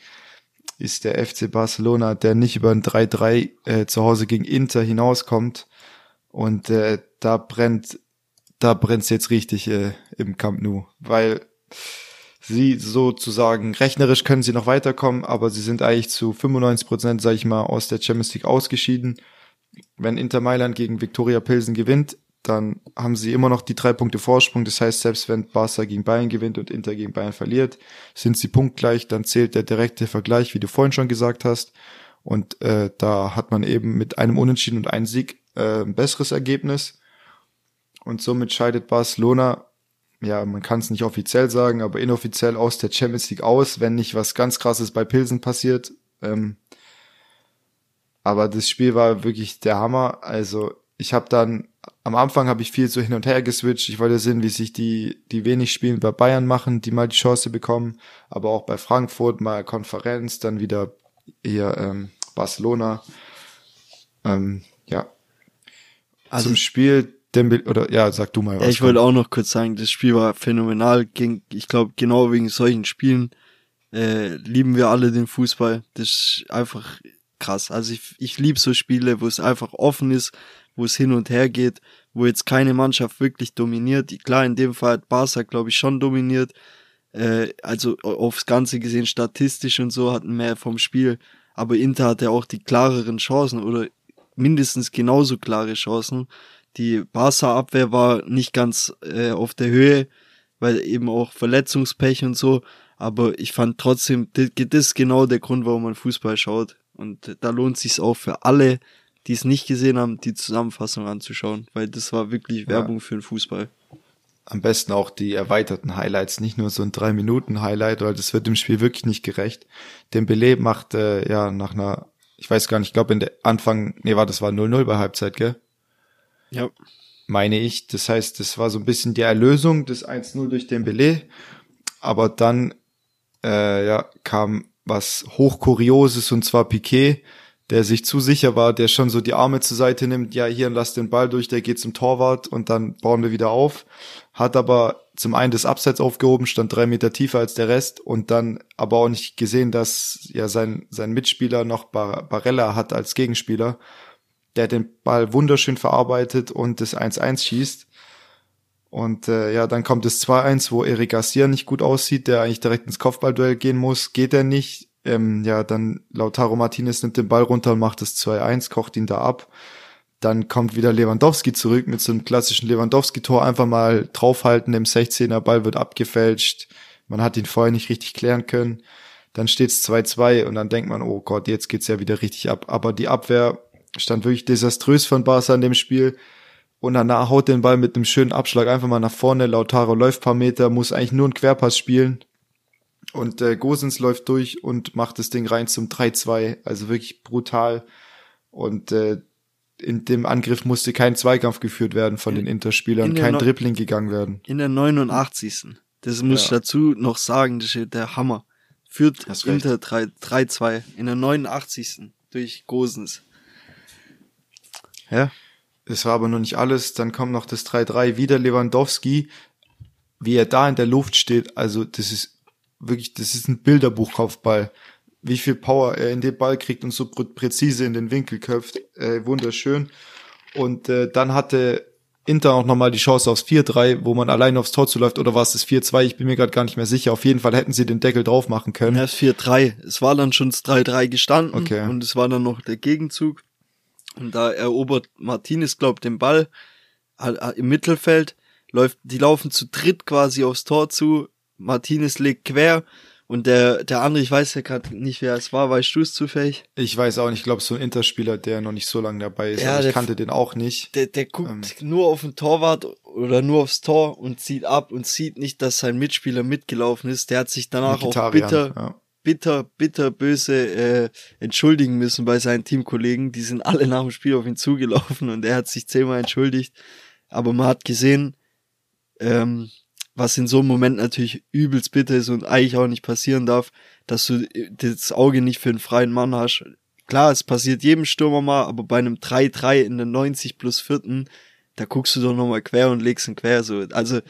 ist der FC Barcelona, der nicht über ein 3-3 äh, zu Hause gegen Inter hinauskommt. Und äh, da brennt, da brennt's jetzt richtig äh, im Camp Nou, weil sie sozusagen rechnerisch können sie noch weiterkommen, aber sie sind eigentlich zu 95 Prozent, sage ich mal, aus der Champions League ausgeschieden. Wenn Inter Mailand gegen Viktoria Pilsen gewinnt, dann haben sie immer noch die drei Punkte Vorsprung. Das heißt, selbst wenn Barca gegen Bayern gewinnt und Inter gegen Bayern verliert, sind sie punktgleich, dann zählt der direkte Vergleich, wie du vorhin schon gesagt hast. Und äh, da hat man eben mit einem Unentschieden und einem Sieg äh, ein besseres Ergebnis. Und somit scheidet Barcelona, ja, man kann es nicht offiziell sagen, aber inoffiziell aus der Champions League aus, wenn nicht was ganz krasses bei Pilsen passiert. Ähm, aber das Spiel war wirklich der Hammer. Also ich habe dann am Anfang habe ich viel so hin und her geswitcht. Ich wollte sehen, wie sich die, die wenig spielen bei Bayern machen, die mal die Chance bekommen, aber auch bei Frankfurt mal Konferenz, dann wieder eher ähm, Barcelona. Ähm, ja. Also, Zum Spiel Dembele, oder ja, sag du mal was. Ich wollte auch noch kurz sagen, das Spiel war phänomenal. Ging, ich glaube, genau wegen solchen Spielen äh, lieben wir alle den Fußball. Das ist einfach krass. Also ich, ich liebe so Spiele, wo es einfach offen ist, wo es hin und her geht, wo jetzt keine Mannschaft wirklich dominiert. Klar, in dem Fall hat Barca, glaube ich, schon dominiert. Äh, also aufs Ganze gesehen, statistisch und so, hatten mehr vom Spiel. Aber Inter hatte auch die klareren Chancen oder mindestens genauso klare Chancen. Die Barca-Abwehr war nicht ganz äh, auf der Höhe, weil eben auch Verletzungspech und so. Aber ich fand trotzdem, das ist genau der Grund, warum man Fußball schaut. Und da lohnt sich auch für alle, die es nicht gesehen haben, die Zusammenfassung anzuschauen, weil das war wirklich Werbung ja. für den Fußball. Am besten auch die erweiterten Highlights, nicht nur so ein drei Minuten Highlight, weil das wird dem Spiel wirklich nicht gerecht. Dembele macht äh, ja nach einer, ich weiß gar nicht, ich glaube in der Anfang, nee, war das war 0-0 bei Halbzeit, gell? Ja. Meine ich. Das heißt, das war so ein bisschen die Erlösung des 1-0 durch Dembele. Aber dann äh, ja, kam was hochkurioses und zwar Piquet, der sich zu sicher war, der schon so die Arme zur Seite nimmt, ja, hier lass den Ball durch, der geht zum Torwart und dann bauen wir wieder auf. Hat aber zum einen das Abseits aufgehoben, stand drei Meter tiefer als der Rest und dann aber auch nicht gesehen, dass ja sein, sein Mitspieler noch Bar Barella hat als Gegenspieler, der den Ball wunderschön verarbeitet und das 1-1 schießt. Und äh, ja, dann kommt das 2-1, wo Eric Garcia nicht gut aussieht, der eigentlich direkt ins Kopfballduell gehen muss, geht er nicht, ähm, ja, dann Lautaro Martinez nimmt den Ball runter und macht das 2-1, kocht ihn da ab. Dann kommt wieder Lewandowski zurück mit so einem klassischen Lewandowski-Tor. Einfach mal draufhalten im 16er, Ball wird abgefälscht. Man hat ihn vorher nicht richtig klären können. Dann steht's 2-2 und dann denkt man, oh Gott, jetzt geht's ja wieder richtig ab. Aber die Abwehr stand wirklich desaströs von Barca in dem Spiel. Und danach haut den Ball mit einem schönen Abschlag einfach mal nach vorne. Lautaro läuft paar Meter, muss eigentlich nur einen Querpass spielen. Und äh, Gosens läuft durch und macht das Ding rein zum 3-2. Also wirklich brutal. Und äh, in dem Angriff musste kein Zweikampf geführt werden von den Interspielern, kein no Dribbling gegangen werden. In der 89. Das muss ja. ich dazu noch sagen, das ist der Hammer. Führt Inter 3-2 in der 89. durch Gosens. Ja, es war aber noch nicht alles. Dann kommt noch das 3-3, wieder Lewandowski. Wie er da in der Luft steht, also das ist wirklich, das ist ein Bilderbuchkopfball wie viel Power er in den Ball kriegt und so präzise in den Winkel köpft. Äh, wunderschön. Und äh, dann hatte Inter auch nochmal die Chance aufs 4-3, wo man alleine aufs Tor zuläuft, oder war es das 4-2? Ich bin mir gerade gar nicht mehr sicher. Auf jeden Fall hätten sie den Deckel drauf machen können. Ja, das 4-3. Es war dann schon das 3-3 gestanden okay. und es war dann noch der Gegenzug. Und da erobert Martinez, glaubt, den Ball im Mittelfeld, läuft, die laufen zu dritt quasi aufs Tor zu. Martinez legt quer und der, der andere, ich weiß ja gerade nicht, wer es war, weißt du es zufällig? Ich weiß auch nicht, ich glaube, so ein Interspieler, der noch nicht so lange dabei ist. Ja, ich kannte den auch nicht. Der, der guckt ähm. nur auf den Torwart oder nur aufs Tor und zieht ab und sieht nicht, dass sein Mitspieler mitgelaufen ist. Der hat sich danach auch bitter, ja. bitter, bitter böse äh, entschuldigen müssen bei seinen Teamkollegen. Die sind alle nach dem Spiel auf ihn zugelaufen und er hat sich zehnmal entschuldigt. Aber man hat gesehen, ähm, was in so einem Moment natürlich übelst bitter ist und eigentlich auch nicht passieren darf, dass du das Auge nicht für einen freien Mann hast. Klar, es passiert jedem Stürmer mal, aber bei einem 3-3 in der 90 plus vierten, da guckst du doch nochmal quer und legst ihn quer, so. Also,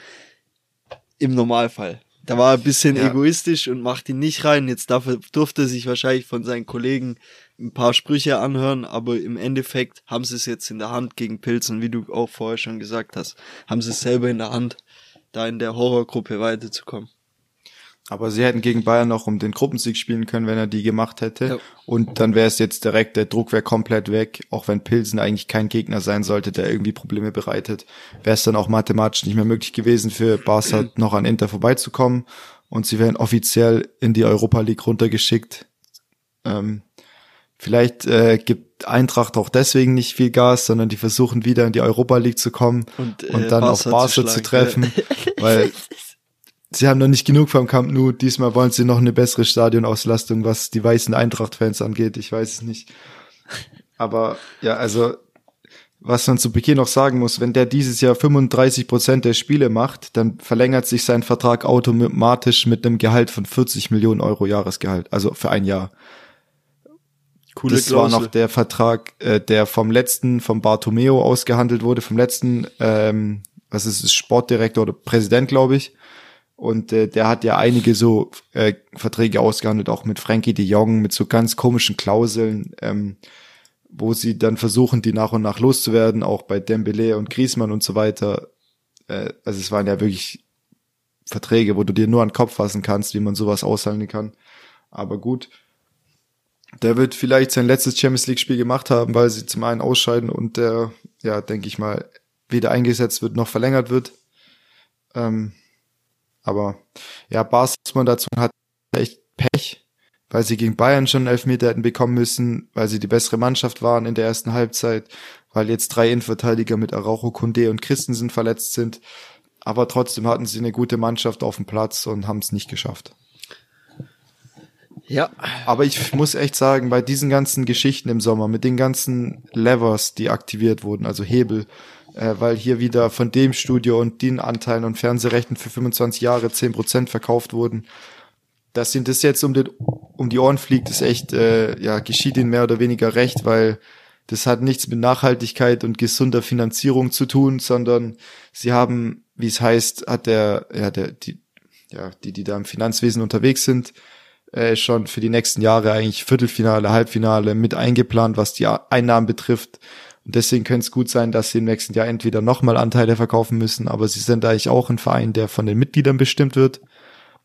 im Normalfall. Da war er ein bisschen ja. egoistisch und macht ihn nicht rein. Jetzt darf er, durfte er sich wahrscheinlich von seinen Kollegen ein paar Sprüche anhören, aber im Endeffekt haben sie es jetzt in der Hand gegen Pilzen, wie du auch vorher schon gesagt hast, haben sie es selber in der Hand da in der Horrorgruppe weiterzukommen. Aber sie hätten gegen Bayern noch um den Gruppensieg spielen können, wenn er die gemacht hätte. Ja. Und dann wäre es jetzt direkt, der Druck wäre komplett weg. Auch wenn Pilsen eigentlich kein Gegner sein sollte, der irgendwie Probleme bereitet, wäre es dann auch mathematisch nicht mehr möglich gewesen, für Barca (clears throat) noch an Inter vorbeizukommen. Und sie wären offiziell in die Europa League runtergeschickt. Ähm, vielleicht äh, gibt Eintracht auch deswegen nicht viel Gas, sondern die versuchen wieder in die Europa League zu kommen und, äh, und dann Barca auf Barca zu, zu treffen, (laughs) (laughs) weil sie haben noch nicht genug vom Camp Nou. Diesmal wollen sie noch eine bessere Stadionauslastung, was die weißen Eintracht-Fans angeht. Ich weiß es nicht. Aber ja, also was man zu Beginn noch sagen muss, wenn der dieses Jahr 35 Prozent der Spiele macht, dann verlängert sich sein Vertrag automatisch mit einem Gehalt von 40 Millionen Euro Jahresgehalt, also für ein Jahr. Coole das Klausel. war noch der Vertrag, äh, der vom letzten, vom Bartomeo ausgehandelt wurde, vom letzten, ähm, was ist es, Sportdirektor oder Präsident, glaube ich. Und äh, der hat ja einige so äh, Verträge ausgehandelt, auch mit Frankie de Jong, mit so ganz komischen Klauseln, ähm, wo sie dann versuchen, die nach und nach loszuwerden, auch bei Dembele und Griezmann und so weiter. Äh, also es waren ja wirklich Verträge, wo du dir nur an den Kopf fassen kannst, wie man sowas aushandeln kann. Aber gut, der wird vielleicht sein letztes Champions League Spiel gemacht haben, weil sie zum einen ausscheiden und der, ja, denke ich mal, weder eingesetzt wird noch verlängert wird. Ähm, aber ja, Barcelona dazu hat echt Pech, weil sie gegen Bayern schon Elfmeter hätten bekommen müssen, weil sie die bessere Mannschaft waren in der ersten Halbzeit, weil jetzt drei Innenverteidiger mit Araujo, Kunde und Christensen verletzt sind. Aber trotzdem hatten sie eine gute Mannschaft auf dem Platz und haben es nicht geschafft. Ja. Aber ich muss echt sagen, bei diesen ganzen Geschichten im Sommer, mit den ganzen Levers, die aktiviert wurden, also Hebel, äh, weil hier wieder von dem Studio und den Anteilen und Fernsehrechten für 25 Jahre 10% verkauft wurden, dass ihnen das jetzt um, den, um die Ohren fliegt, ist echt, äh, ja, geschieht ihnen mehr oder weniger recht, weil das hat nichts mit Nachhaltigkeit und gesunder Finanzierung zu tun, sondern sie haben, wie es heißt, hat der, ja, der, die, ja, die, die da im Finanzwesen unterwegs sind, äh, schon für die nächsten Jahre eigentlich Viertelfinale, Halbfinale mit eingeplant, was die Einnahmen betrifft. Und deswegen könnte es gut sein, dass sie im nächsten Jahr entweder nochmal Anteile verkaufen müssen, aber sie sind eigentlich auch ein Verein, der von den Mitgliedern bestimmt wird.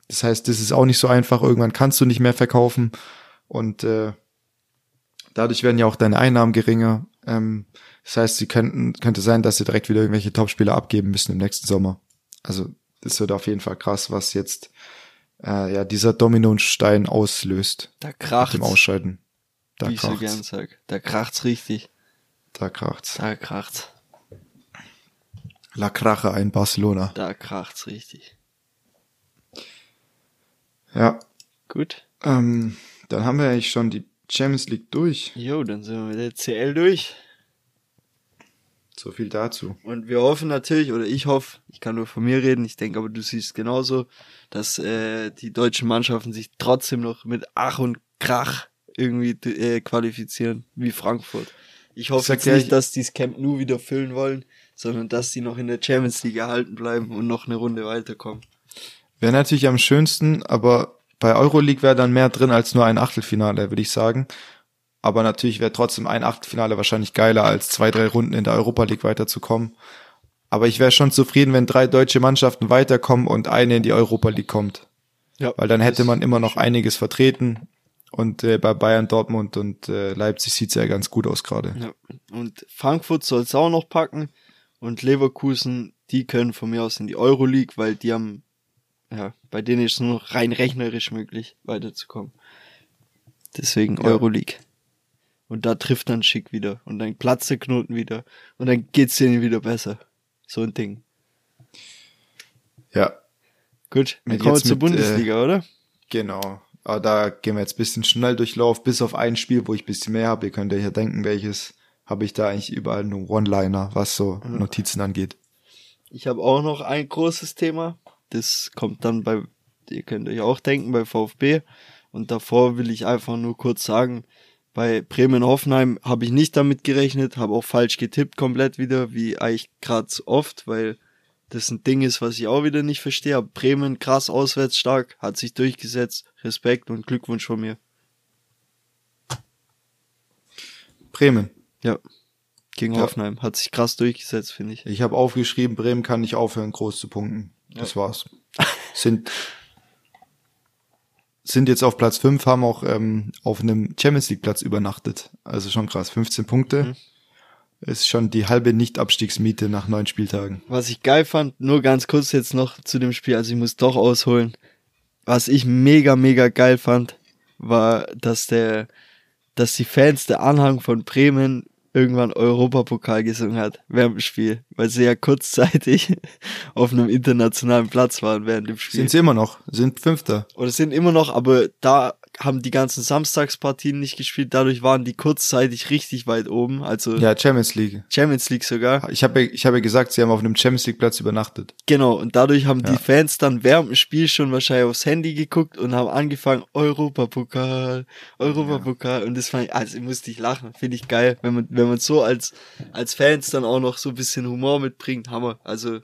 Das heißt, das ist auch nicht so einfach. Irgendwann kannst du nicht mehr verkaufen. Und äh, dadurch werden ja auch deine Einnahmen geringer. Ähm, das heißt, sie könnten, könnte sein, dass sie direkt wieder irgendwelche Topspieler abgeben müssen im nächsten Sommer. Also das wird auf jeden Fall krass, was jetzt äh, ja dieser Dominostein auslöst. Da kracht's. Mit dem Ausscheiden. Da wie ich so gern sag. Da kracht's richtig. Da kracht's. Da kracht's. La Krache in Barcelona. Da kracht's richtig. Ja. Gut. Ähm, dann haben wir eigentlich schon die Champions League durch. Jo, dann sind wir mit der CL durch. So viel dazu. Und wir hoffen natürlich, oder ich hoffe, ich kann nur von mir reden, ich denke aber du siehst genauso, dass äh, die deutschen Mannschaften sich trotzdem noch mit Ach und Krach irgendwie äh, qualifizieren, wie Frankfurt. Ich hoffe jetzt nicht, dass die das Camp Nu wieder füllen wollen, sondern dass sie noch in der Champions League erhalten bleiben und noch eine Runde weiterkommen. Wäre natürlich am schönsten, aber bei Euroleague wäre dann mehr drin als nur ein Achtelfinale, würde ich sagen. Aber natürlich wäre trotzdem ein Achtelfinale wahrscheinlich geiler, als zwei, drei Runden in der Europa League weiterzukommen. Aber ich wäre schon zufrieden, wenn drei deutsche Mannschaften weiterkommen und eine in die Europa League kommt. Ja, Weil dann hätte man immer noch einiges vertreten. Und äh, bei Bayern, Dortmund und äh, Leipzig sieht's ja ganz gut aus gerade. Ja. Und Frankfurt soll's auch noch packen. Und Leverkusen, die können von mir aus in die Euroleague, weil die haben, ja, bei denen ist es nur rein rechnerisch möglich, weiterzukommen. Deswegen ja. Euroleague. Und da trifft dann Schick wieder. Und dann platzt der Knoten wieder. Und dann geht's denen wieder besser. So ein Ding. Ja. Gut, dann kommen wir zur mit, Bundesliga, äh, oder? Genau. Aber da gehen wir jetzt bisschen schnell durchlauf, bis auf ein Spiel, wo ich bisschen mehr habe. Ihr könnt euch ja denken, welches habe ich da eigentlich überall nur One-Liner, was so Notizen angeht. Ich habe auch noch ein großes Thema. Das kommt dann bei, ihr könnt euch auch denken, bei VfB. Und davor will ich einfach nur kurz sagen, bei Bremen-Hoffenheim habe ich nicht damit gerechnet, habe auch falsch getippt komplett wieder, wie eigentlich gerade oft, weil das ein Ding ist, was ich auch wieder nicht verstehe. Aber Bremen krass auswärts stark, hat sich durchgesetzt. Respekt und Glückwunsch von mir. Bremen. Ja. Gegen ja. Hoffenheim. Hat sich krass durchgesetzt, finde ich. Ich habe aufgeschrieben, Bremen kann nicht aufhören, groß zu punkten. Das ja. war's. Sind sind jetzt auf Platz 5, haben auch ähm, auf einem Champions League Platz übernachtet. Also schon krass. 15 Punkte. Mhm. Ist schon die halbe Nicht-Abstiegsmiete nach neun Spieltagen. Was ich geil fand, nur ganz kurz jetzt noch zu dem Spiel, also ich muss doch ausholen. Was ich mega, mega geil fand, war, dass der, dass die Fans der Anhang von Bremen irgendwann Europapokal gesungen hat während dem Spiel, weil sie ja kurzzeitig (laughs) auf einem internationalen Platz waren während dem Spiel. Sind sie immer noch, sind Fünfter. Oder sind immer noch, aber da haben die ganzen Samstagspartien nicht gespielt, dadurch waren die kurzzeitig richtig weit oben. Also ja, Champions League. Champions League sogar. Ich habe ich habe gesagt, sie haben auf einem Champions League Platz übernachtet. Genau, und dadurch haben ja. die Fans dann während dem Spiel schon wahrscheinlich aufs Handy geguckt und haben angefangen Europapokal, Europapokal ja. und das fand ich, also musste ich lachen, finde ich geil, wenn man wenn man so als als Fans dann auch noch so ein bisschen Humor mitbringt, Hammer. Also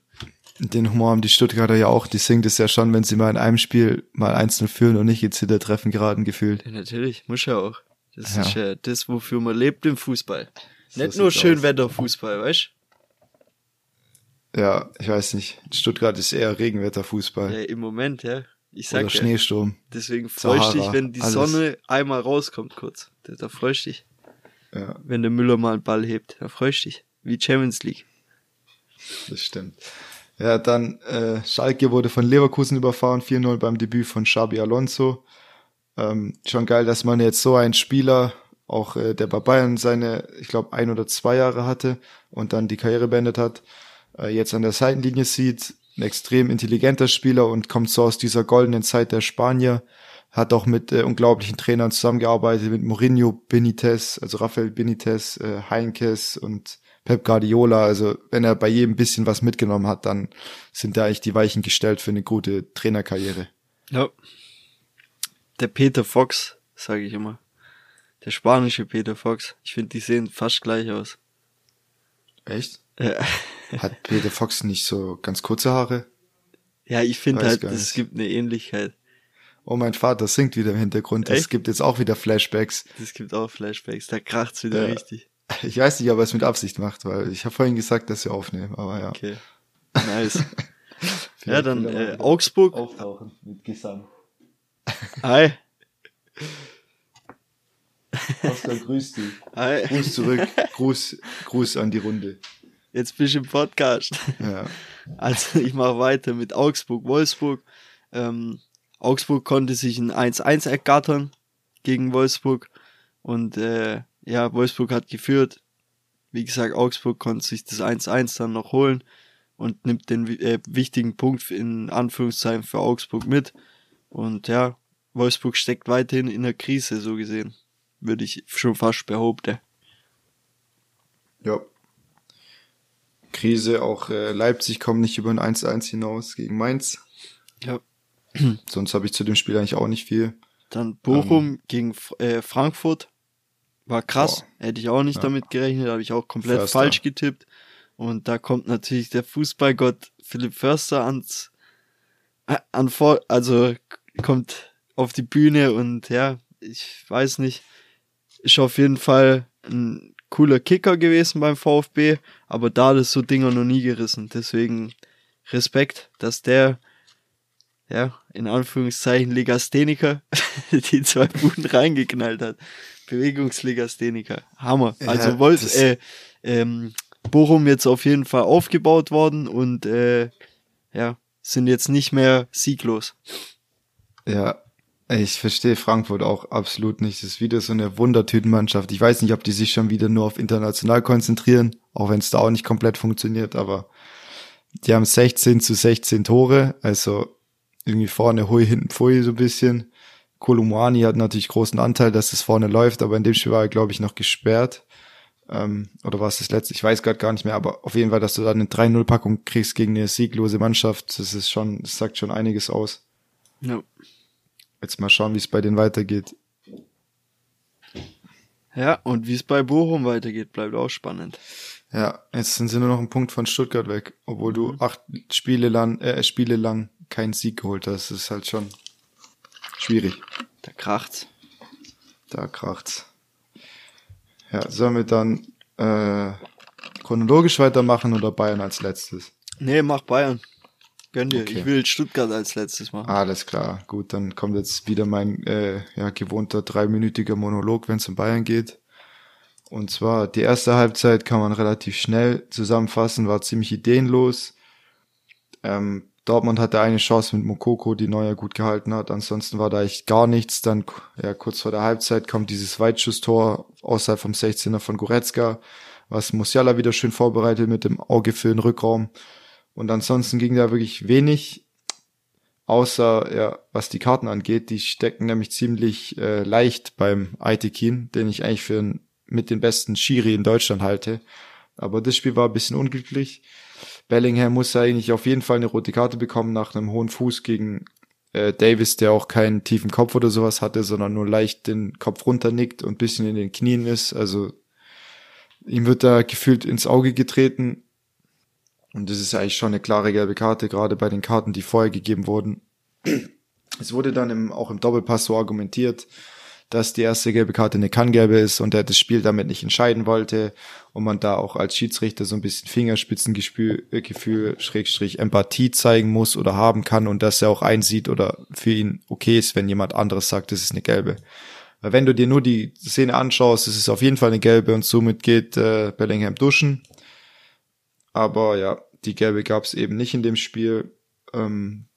den Humor haben die Stuttgarter ja auch, die singt es ja schon, wenn sie mal in einem Spiel mal einzeln fühlen und nicht jetzt wieder treffen geraden gefühlt. Ja, natürlich, muss ja auch. Das ja. ist ja das, wofür man lebt im Fußball. So nicht nur Schönwetterfußball, weißt Ja, ich weiß nicht. Stuttgart ist eher Regenwetterfußball. Ja, im Moment, ja. Ich sag Oder ja. Schneesturm. Deswegen freue ich dich, wenn die alles. Sonne einmal rauskommt kurz. Da, da freue ich dich. Ja. Wenn der Müller mal einen Ball hebt, da freue ich dich. Wie Champions League. Das stimmt. Ja, dann äh, Schalke wurde von Leverkusen überfahren, 4-0 beim Debüt von Xabi Alonso. Ähm, schon geil, dass man jetzt so einen Spieler, auch äh, der bei Bayern seine, ich glaube, ein oder zwei Jahre hatte und dann die Karriere beendet hat, äh, jetzt an der Seitenlinie sieht. Ein extrem intelligenter Spieler und kommt so aus dieser goldenen Zeit der Spanier. Hat auch mit äh, unglaublichen Trainern zusammengearbeitet, mit Mourinho, Benitez, also Rafael Benitez, äh, Heinkes und Pep Guardiola, also wenn er bei jedem bisschen was mitgenommen hat, dann sind da eigentlich die Weichen gestellt für eine gute Trainerkarriere. Ja. Der Peter Fox, sage ich immer. Der spanische Peter Fox. Ich finde, die sehen fast gleich aus. Echt? Ja. Hat Peter Fox nicht so ganz kurze Haare? Ja, ich finde halt, es gibt eine Ähnlichkeit. Oh, mein Vater singt wieder im Hintergrund. Es gibt jetzt auch wieder Flashbacks. Es gibt auch Flashbacks. Da kracht's wieder ja. richtig. Ich weiß nicht, ob er es mit Absicht macht, weil ich habe vorhin gesagt, dass wir aufnehmen, aber ja. Okay. Nice. (laughs) ja, dann äh, Augsburg. Auftauchen mit Gesang. Hi. Oscar, grüß dich. Hi. Gruß zurück. Gruß, Gruß an die Runde. Jetzt bist du im Podcast. Ja. Also ich mache weiter mit Augsburg, Wolfsburg. Ähm, Augsburg konnte sich ein 1-1 ergattern gegen Wolfsburg. Und äh, ja, Wolfsburg hat geführt. Wie gesagt, Augsburg konnte sich das 1-1 dann noch holen und nimmt den äh, wichtigen Punkt in Anführungszeichen für Augsburg mit. Und ja, Wolfsburg steckt weiterhin in der Krise, so gesehen. Würde ich schon fast behaupten. Ja. Krise, auch äh, Leipzig kommt nicht über ein 1-1 hinaus gegen Mainz. Ja. Sonst habe ich zu dem Spiel eigentlich auch nicht viel. Dann Bochum ähm, gegen äh, Frankfurt. War krass. Boah. Hätte ich auch nicht ja. damit gerechnet, habe ich auch komplett Förster. falsch getippt. Und da kommt natürlich der Fußballgott Philipp Förster ans, äh, an vor, also kommt auf die Bühne und ja, ich weiß nicht, ist auf jeden Fall ein cooler Kicker gewesen beim VfB, aber da hat es so Dinger noch nie gerissen. Deswegen Respekt, dass der, ja, in Anführungszeichen Legastheniker, (laughs) die zwei Buden reingeknallt hat. Bewegungslegastheniker. Hammer. Ja, also Wolf, äh, ähm, Bochum jetzt auf jeden Fall aufgebaut worden und äh, ja, sind jetzt nicht mehr sieglos. Ja, ich verstehe Frankfurt auch absolut nicht. Das ist wieder so eine Wundertütenmannschaft. Ich weiß nicht, ob die sich schon wieder nur auf international konzentrieren, auch wenn es da auch nicht komplett funktioniert, aber die haben 16 zu 16 Tore, also irgendwie vorne hui, hinten pfui so ein bisschen. Kolumani hat natürlich großen Anteil, dass es vorne läuft, aber in dem Spiel war er, glaube ich, noch gesperrt. Ähm, oder war es das letzte? Ich weiß gerade gar nicht mehr, aber auf jeden Fall, dass du da eine 3-0-Packung kriegst gegen eine sieglose Mannschaft, das ist schon, das sagt schon einiges aus. Ja. Jetzt mal schauen, wie es bei denen weitergeht. Ja, und wie es bei Bochum weitergeht, bleibt auch spannend. Ja, jetzt sind sie nur noch ein Punkt von Stuttgart weg, obwohl du mhm. acht Spiele lang, äh, Spiele lang keinen Sieg geholt hast. Das ist halt schon schwierig. Da kracht's. Da kracht's. Ja, sollen wir dann äh, chronologisch weitermachen oder Bayern als letztes? Nee, mach Bayern. Gönn dir. Okay. Ich will Stuttgart als letztes machen. Alles klar. Gut, dann kommt jetzt wieder mein äh, ja, gewohnter dreiminütiger Monolog, wenn es um Bayern geht. Und zwar die erste Halbzeit kann man relativ schnell zusammenfassen, war ziemlich ideenlos. Ähm, Dortmund hatte eine Chance mit Mokoko, die Neuer gut gehalten hat. Ansonsten war da echt gar nichts. Dann, ja, kurz vor der Halbzeit kommt dieses Weitschusstor außerhalb vom 16er von Goretzka, was Musiala wieder schön vorbereitet mit dem Auge für den Rückraum. Und ansonsten ging da wirklich wenig, außer, ja, was die Karten angeht. Die stecken nämlich ziemlich äh, leicht beim Aitekin, den ich eigentlich für mit den besten Schiri in Deutschland halte. Aber das Spiel war ein bisschen unglücklich. Bellingham muss eigentlich auf jeden Fall eine rote Karte bekommen nach einem hohen Fuß gegen äh, Davis, der auch keinen tiefen Kopf oder sowas hatte, sondern nur leicht den Kopf runternickt und bisschen in den Knien ist. Also ihm wird da gefühlt ins Auge getreten. Und das ist eigentlich schon eine klare gelbe Karte, gerade bei den Karten, die vorher gegeben wurden. Es wurde dann im, auch im Doppelpass so argumentiert, dass die erste gelbe Karte eine Kanngelbe ist und er das Spiel damit nicht entscheiden wollte und man da auch als Schiedsrichter so ein bisschen Fingerspitzengefühl, äh, Schrägstrich Empathie zeigen muss oder haben kann und dass er auch einsieht oder für ihn okay ist, wenn jemand anderes sagt, das ist eine gelbe. Weil wenn du dir nur die Szene anschaust, ist es auf jeden Fall eine gelbe und somit geht äh, Bellingham duschen. Aber ja, die gelbe gab es eben nicht in dem Spiel. Ähm,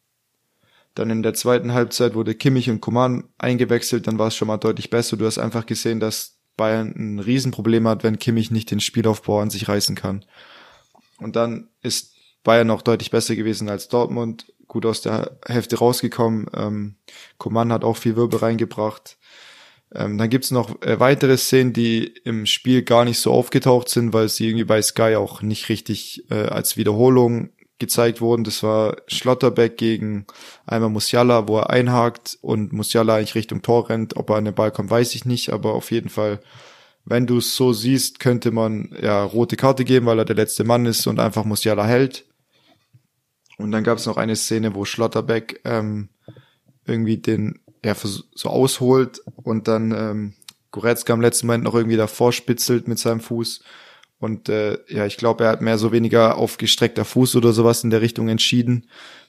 dann in der zweiten Halbzeit wurde Kimmich und Coman eingewechselt, dann war es schon mal deutlich besser. Du hast einfach gesehen, dass Bayern ein Riesenproblem hat, wenn Kimmich nicht den Spielaufbau an sich reißen kann. Und dann ist Bayern auch deutlich besser gewesen als Dortmund, gut aus der Hälfte rausgekommen. Ähm, Coman hat auch viel Wirbel reingebracht. Ähm, dann gibt's noch äh, weitere Szenen, die im Spiel gar nicht so aufgetaucht sind, weil sie irgendwie bei Sky auch nicht richtig äh, als Wiederholung gezeigt wurden. Das war Schlotterbeck gegen einmal Musiala, wo er einhakt und Musiala eigentlich Richtung Tor rennt. Ob er an den Ball kommt, weiß ich nicht, aber auf jeden Fall, wenn du es so siehst, könnte man ja rote Karte geben, weil er der letzte Mann ist und einfach Musiala hält. Und dann gab es noch eine Szene, wo Schlotterbeck ähm, irgendwie den ja so ausholt und dann ähm, Goretzka im letzten Moment noch irgendwie davor spitzelt mit seinem Fuß und äh, ja, ich glaube, er hat mehr so weniger auf gestreckter Fuß oder sowas in der Richtung entschieden.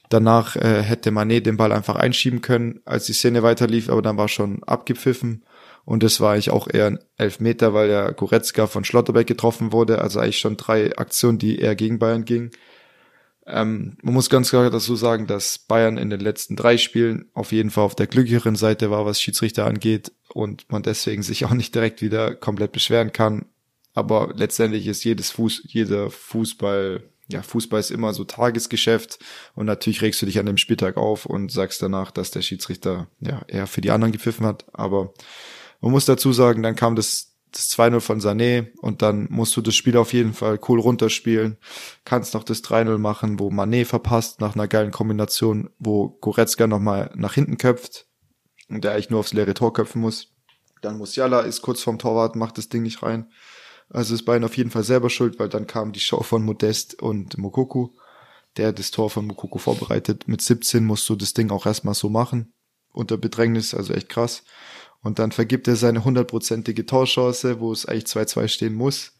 Danach äh, hätte Manet den Ball einfach einschieben können, als die Szene weiterlief, aber dann war schon abgepfiffen. Und das war eigentlich auch eher ein Elfmeter, weil der Goretzka von Schlotterbeck getroffen wurde. Also eigentlich schon drei Aktionen, die eher gegen Bayern gingen. Ähm, man muss ganz klar dazu sagen, dass Bayern in den letzten drei Spielen auf jeden Fall auf der glücklicheren Seite war, was Schiedsrichter angeht und man deswegen sich auch nicht direkt wieder komplett beschweren kann. Aber letztendlich ist jedes Fuß, jeder Fußball, ja, Fußball ist immer so Tagesgeschäft und natürlich regst du dich an dem Spieltag auf und sagst danach, dass der Schiedsrichter ja eher für die anderen gepfiffen hat. Aber man muss dazu sagen, dann kam das das 2-0 von Sané und dann musst du das Spiel auf jeden Fall cool runterspielen. Kannst noch das 3-0 machen, wo Mané verpasst nach einer geilen Kombination, wo Goretzka nochmal nach hinten köpft und der eigentlich nur aufs leere Tor köpfen muss. Dann Musiala ist kurz vorm Torwart, macht das Ding nicht rein. Also ist Bayern auf jeden Fall selber schuld, weil dann kam die Show von Modest und Mokoku, der das Tor von Mokoku vorbereitet. Mit 17 musst du das Ding auch erstmal so machen. Unter Bedrängnis, also echt krass. Und dann vergibt er seine hundertprozentige Torchance, wo es eigentlich 2-2 stehen muss.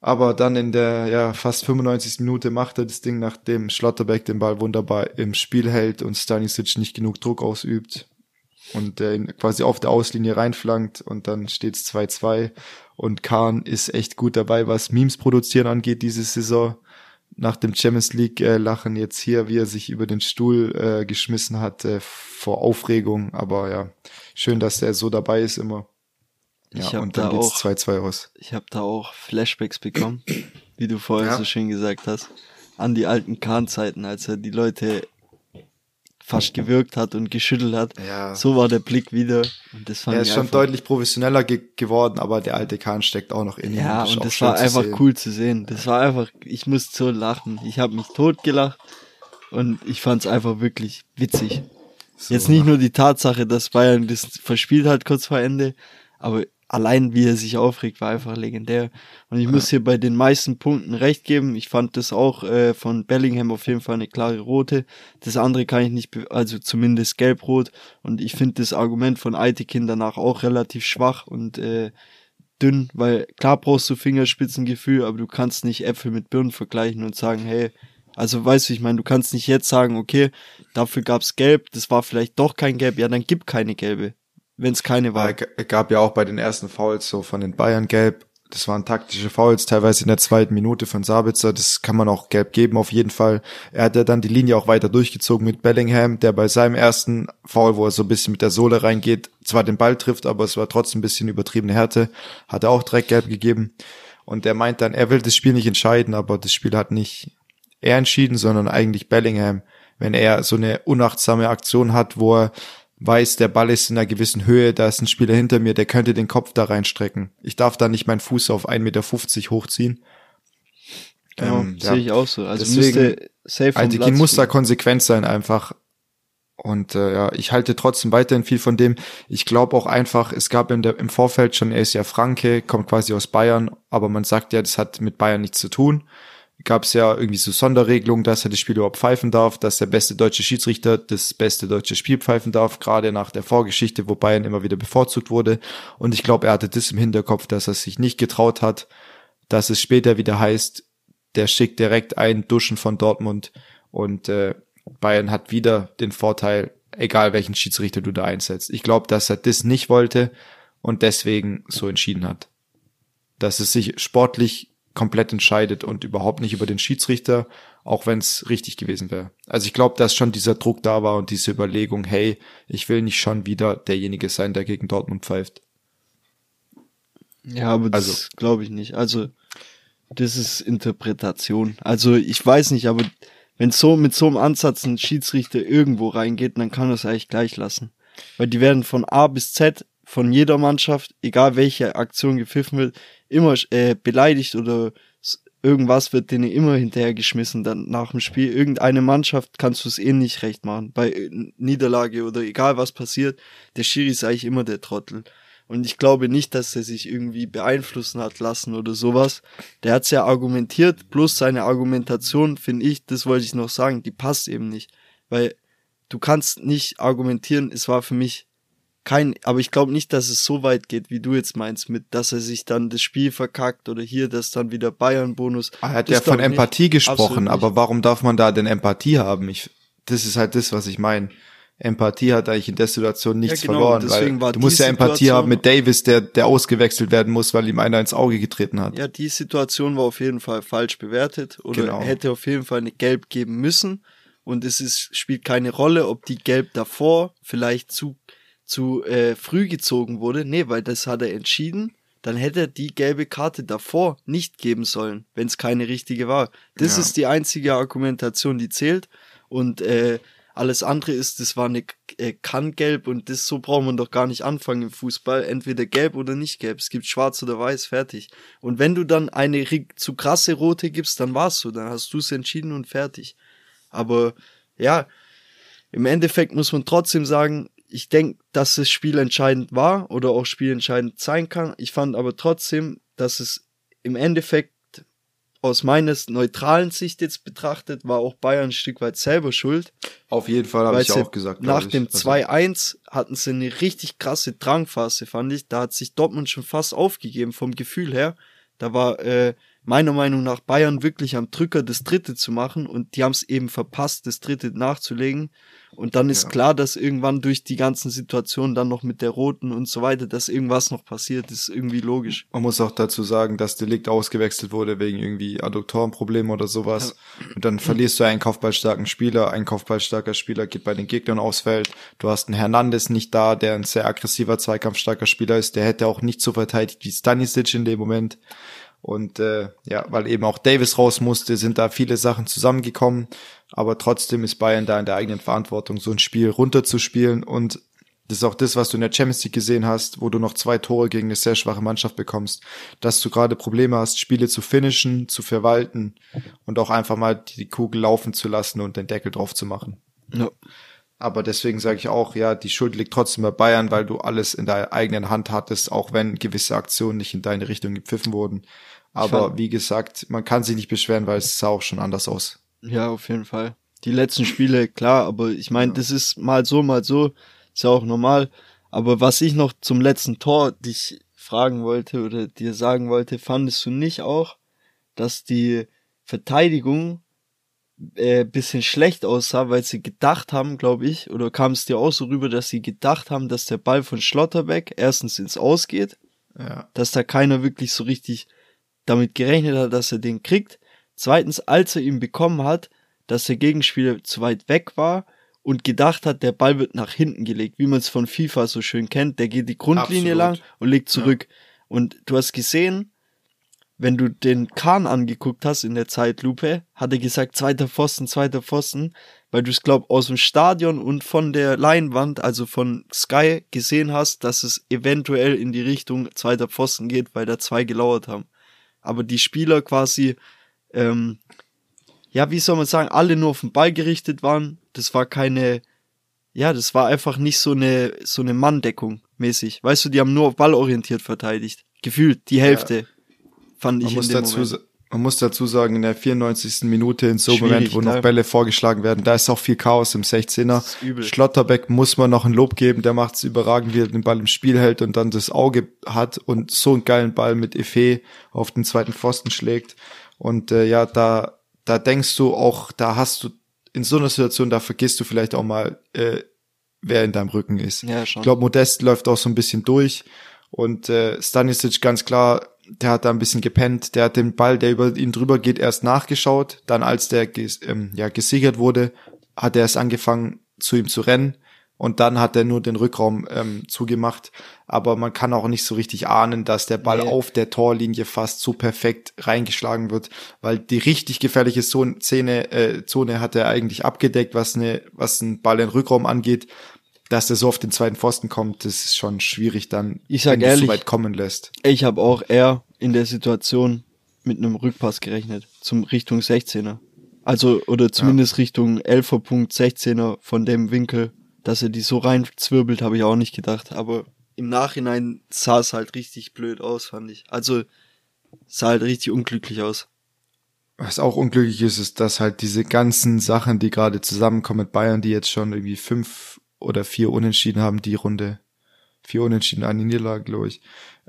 Aber dann in der ja, fast 95. Minute macht er das Ding, nachdem Schlotterbeck den Ball wunderbar im Spiel hält und Stanisic nicht genug Druck ausübt und der ihn quasi auf der Auslinie reinflankt und dann steht's 2-2 und Kahn ist echt gut dabei, was Memes produzieren angeht diese Saison nach dem Champions League äh, Lachen jetzt hier, wie er sich über den Stuhl äh, geschmissen hat äh, vor Aufregung. Aber ja, schön, dass er so dabei ist immer. Ja, ich und dann da geht's 2-2 aus. Ich habe da auch Flashbacks bekommen, (clears throat) wie du vorher ja. so schön gesagt hast, an die alten Kahn-Zeiten, als er die Leute fast gewirkt hat und geschüttelt hat. Ja. So war der Blick wieder. Und das fand er ist schon deutlich professioneller ge geworden, aber der alte Kahn steckt auch noch in ihm. Ja, und das war einfach sehen. cool zu sehen. Das war einfach, ich musste so lachen. Ich habe mich totgelacht und ich fand es einfach wirklich witzig. So. Jetzt nicht nur die Tatsache, dass Bayern das verspielt hat kurz vor Ende, aber allein wie er sich aufregt, war einfach legendär. Und ich ja. muss hier bei den meisten Punkten recht geben. Ich fand das auch äh, von Bellingham auf jeden Fall eine klare rote. Das andere kann ich nicht, also zumindest gelb-rot. Und ich finde das Argument von Aitekin danach auch relativ schwach und äh, dünn, weil klar brauchst du Fingerspitzengefühl, aber du kannst nicht Äpfel mit Birnen vergleichen und sagen, hey, also weißt du, ich meine, du kannst nicht jetzt sagen, okay, dafür gab's gelb, das war vielleicht doch kein gelb, ja, dann gib keine gelbe wenn es keine war. Es gab ja auch bei den ersten Fouls so von den Bayern gelb. Das waren taktische Fouls, teilweise in der zweiten Minute von Sabitzer. Das kann man auch gelb geben, auf jeden Fall. Er hat ja dann die Linie auch weiter durchgezogen mit Bellingham, der bei seinem ersten Foul, wo er so ein bisschen mit der Sohle reingeht, zwar den Ball trifft, aber es war trotzdem ein bisschen übertriebene Härte, hat er auch direkt gelb gegeben. Und er meint dann, er will das Spiel nicht entscheiden, aber das Spiel hat nicht er entschieden, sondern eigentlich Bellingham. Wenn er so eine unachtsame Aktion hat, wo er weiß, der Ball ist in einer gewissen Höhe, da ist ein Spieler hinter mir, der könnte den Kopf da reinstrecken. Ich darf da nicht meinen Fuß auf 1,50 Meter hochziehen. Genau, ähm, sehe ja. ich auch so. Also Deswegen, müsste safe vom Altekin muss da konsequent sein einfach. Und äh, ja, ich halte trotzdem weiterhin viel von dem. Ich glaube auch einfach, es gab der, im Vorfeld schon, er ist ja Franke, kommt quasi aus Bayern, aber man sagt ja, das hat mit Bayern nichts zu tun gab es ja irgendwie so Sonderregelungen, dass er das Spiel überhaupt pfeifen darf, dass der beste deutsche Schiedsrichter das beste deutsche Spiel pfeifen darf, gerade nach der Vorgeschichte, wo Bayern immer wieder bevorzugt wurde. Und ich glaube, er hatte das im Hinterkopf, dass er sich nicht getraut hat, dass es später wieder heißt, der schickt direkt ein Duschen von Dortmund und äh, Bayern hat wieder den Vorteil, egal welchen Schiedsrichter du da einsetzt. Ich glaube, dass er das nicht wollte und deswegen so entschieden hat. Dass es sich sportlich komplett entscheidet und überhaupt nicht über den Schiedsrichter, auch wenn es richtig gewesen wäre. Also ich glaube, dass schon dieser Druck da war und diese Überlegung, hey, ich will nicht schon wieder derjenige sein, der gegen Dortmund pfeift. Ja, aber das also, glaube ich nicht. Also das ist Interpretation. Also ich weiß nicht, aber wenn so mit so einem Ansatz ein Schiedsrichter irgendwo reingeht, dann kann er es eigentlich gleich lassen. Weil die werden von A bis Z von jeder Mannschaft, egal welche Aktion gepfiffen wird, immer äh, beleidigt oder irgendwas wird denen immer hinterhergeschmissen dann nach dem Spiel. Irgendeine Mannschaft kannst du es eh nicht recht machen. Bei äh, Niederlage oder egal was passiert, der Schiri ist eigentlich immer der Trottel. Und ich glaube nicht, dass er sich irgendwie beeinflussen hat lassen oder sowas. Der hat ja argumentiert, plus seine Argumentation, finde ich, das wollte ich noch sagen, die passt eben nicht. Weil du kannst nicht argumentieren, es war für mich kein, aber ich glaube nicht, dass es so weit geht, wie du jetzt meinst, mit, dass er sich dann das Spiel verkackt oder hier, dass dann wieder Bayern-Bonus. Er hat ja von Empathie nicht, gesprochen, aber warum darf man da denn Empathie haben? Ich, das ist halt das, was ich meine. Empathie hat eigentlich in der Situation nichts ja, genau, verloren, weil du musst ja Empathie Situation, haben mit Davis, der, der ausgewechselt werden muss, weil ihm einer ins Auge getreten hat. Ja, die Situation war auf jeden Fall falsch bewertet oder genau. hätte auf jeden Fall eine Gelb geben müssen und es ist, spielt keine Rolle, ob die Gelb davor vielleicht zu, zu äh, früh gezogen wurde. Nee, weil das hat er entschieden. Dann hätte er die gelbe Karte davor nicht geben sollen, wenn es keine richtige war. Das ja. ist die einzige Argumentation, die zählt. Und äh, alles andere ist, das war eine äh, Kann-Gelb und das so braucht man doch gar nicht anfangen im Fußball. Entweder gelb oder nicht gelb. Es gibt schwarz oder weiß, fertig. Und wenn du dann eine zu krasse rote gibst, dann war's so. Dann hast du es entschieden und fertig. Aber ja, im Endeffekt muss man trotzdem sagen, ich denke, dass das Spiel entscheidend war oder auch spielentscheidend sein kann. Ich fand aber trotzdem, dass es im Endeffekt aus meines neutralen Sicht jetzt betrachtet, war auch Bayern ein Stück weit selber schuld. Auf jeden Fall habe ich auch gesagt. Nach dem 2-1 also hatten sie eine richtig krasse Drangphase, fand ich. Da hat sich Dortmund schon fast aufgegeben vom Gefühl her. Da war äh, meiner Meinung nach Bayern wirklich am Drücker, das dritte zu machen und die haben es eben verpasst, das dritte nachzulegen. Und dann ist ja. klar, dass irgendwann durch die ganzen Situationen dann noch mit der roten und so weiter, dass irgendwas noch passiert, ist irgendwie logisch. Man muss auch dazu sagen, dass Delikt ausgewechselt wurde wegen irgendwie Adduktorenproblemen oder sowas. Ja. Und dann verlierst du einen kopfballstarken Spieler, ein kopfballstarker Spieler geht bei den Gegnern aufs Feld. Du hast einen Hernandez nicht da, der ein sehr aggressiver, zweikampfstarker Spieler ist. Der hätte auch nicht so verteidigt wie Stanisic in dem Moment. Und äh, ja, weil eben auch Davis raus musste, sind da viele Sachen zusammengekommen. Aber trotzdem ist Bayern da in der eigenen Verantwortung, so ein Spiel runterzuspielen. Und das ist auch das, was du in der Champions League gesehen hast, wo du noch zwei Tore gegen eine sehr schwache Mannschaft bekommst, dass du gerade Probleme hast, Spiele zu finishen, zu verwalten und auch einfach mal die Kugel laufen zu lassen und den Deckel drauf zu machen. Ja. Aber deswegen sage ich auch, ja, die Schuld liegt trotzdem bei Bayern, weil du alles in deiner eigenen Hand hattest, auch wenn gewisse Aktionen nicht in deine Richtung gepfiffen wurden. Aber wie gesagt, man kann sich nicht beschweren, weil es sah auch schon anders aus. Ja, auf jeden Fall. Die letzten Spiele, klar, aber ich meine, ja. das ist mal so, mal so, ist ja auch normal. Aber was ich noch zum letzten Tor dich fragen wollte oder dir sagen wollte, fandest du nicht auch, dass die Verteidigung äh, bisschen schlecht aussah, weil sie gedacht haben, glaube ich, oder kam es dir auch so rüber, dass sie gedacht haben, dass der Ball von Schlotterbeck erstens ins Ausgeht, ja. dass da keiner wirklich so richtig damit gerechnet hat, dass er den kriegt. Zweitens, als er ihn bekommen hat, dass der Gegenspieler zu weit weg war und gedacht hat, der Ball wird nach hinten gelegt, wie man es von FIFA so schön kennt. Der geht die Grundlinie Absolut. lang und legt zurück. Ja. Und du hast gesehen, wenn du den Kahn angeguckt hast in der Zeitlupe, hat er gesagt, zweiter Pfosten, zweiter Pfosten, weil du es, glaub, aus dem Stadion und von der Leinwand, also von Sky, gesehen hast, dass es eventuell in die Richtung zweiter Pfosten geht, weil da zwei gelauert haben aber die Spieler quasi, ähm, ja, wie soll man sagen, alle nur auf den Ball gerichtet waren. Das war keine, ja, das war einfach nicht so eine, so eine Manndeckung mäßig. Weißt du, die haben nur auf Ball orientiert verteidigt. Gefühlt die Hälfte, ja. fand ich man in dem dazu, Moment. Man muss dazu sagen, in der 94. Minute, in so einem Moment, wo noch Bälle vorgeschlagen werden, da ist auch viel Chaos im 16er. Schlotterbeck muss man noch ein Lob geben, der macht es überragend, wie er den Ball im Spiel hält und dann das Auge hat und so einen geilen Ball mit Efe auf den zweiten Pfosten schlägt. Und äh, ja, da, da denkst du auch, da hast du in so einer Situation, da vergisst du vielleicht auch mal, äh, wer in deinem Rücken ist. Ja, schon. Ich glaube, Modest läuft auch so ein bisschen durch und äh, Stanisic ganz klar der hat da ein bisschen gepennt, der hat den Ball, der über ihn drüber geht, erst nachgeschaut, dann als der ähm, ja, gesichert wurde, hat er es angefangen, zu ihm zu rennen. Und dann hat er nur den Rückraum ähm, zugemacht. Aber man kann auch nicht so richtig ahnen, dass der Ball nee. auf der Torlinie fast so perfekt reingeschlagen wird, weil die richtig gefährliche Zone, äh, Zone hat er eigentlich abgedeckt, was eine, was ein Ball in Rückraum angeht dass er so auf den zweiten Pfosten kommt, das ist schon schwierig dann, ich sag wenn ehrlich, so weit kommen lässt. Ich habe auch eher in der Situation mit einem Rückpass gerechnet, zum Richtung 16er. Also, oder zumindest ja. Richtung 11er.16er von dem Winkel, dass er die so reinzwirbelt, habe ich auch nicht gedacht. Aber im Nachhinein sah es halt richtig blöd aus, fand ich. Also, sah halt richtig unglücklich aus. Was auch unglücklich ist, ist, dass halt diese ganzen Sachen, die gerade zusammenkommen mit Bayern, die jetzt schon irgendwie fünf oder vier Unentschieden haben die Runde. Vier Unentschieden, eine Niederlage, glaube ich.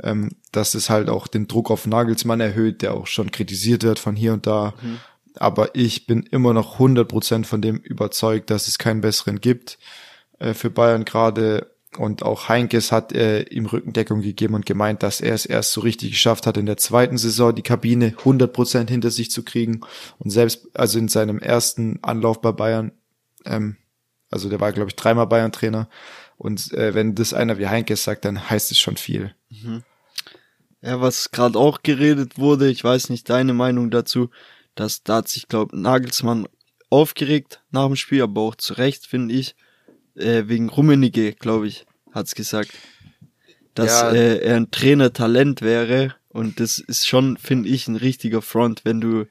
Ähm, dass es halt auch den Druck auf Nagelsmann erhöht, der auch schon kritisiert wird von hier und da. Mhm. Aber ich bin immer noch 100% von dem überzeugt, dass es keinen besseren gibt. äh, für Bayern gerade. Und auch Heinkes hat äh, ihm Rückendeckung gegeben und gemeint, dass er es erst so richtig geschafft hat, in der zweiten Saison die Kabine 100% hinter sich zu kriegen. Und selbst, also in seinem ersten Anlauf bei Bayern, ähm, also der war, glaube ich, dreimal Bayern-Trainer. Und äh, wenn das einer wie Heinkes sagt, dann heißt es schon viel. Mhm. Ja, was gerade auch geredet wurde, ich weiß nicht deine Meinung dazu, dass da hat sich, glaube Nagelsmann aufgeregt nach dem Spiel, aber auch zu Recht, finde ich, äh, wegen Rummenigge, glaube ich, hat's gesagt, dass ja. äh, er ein Trainertalent wäre und das ist schon, finde ich, ein richtiger Front, wenn du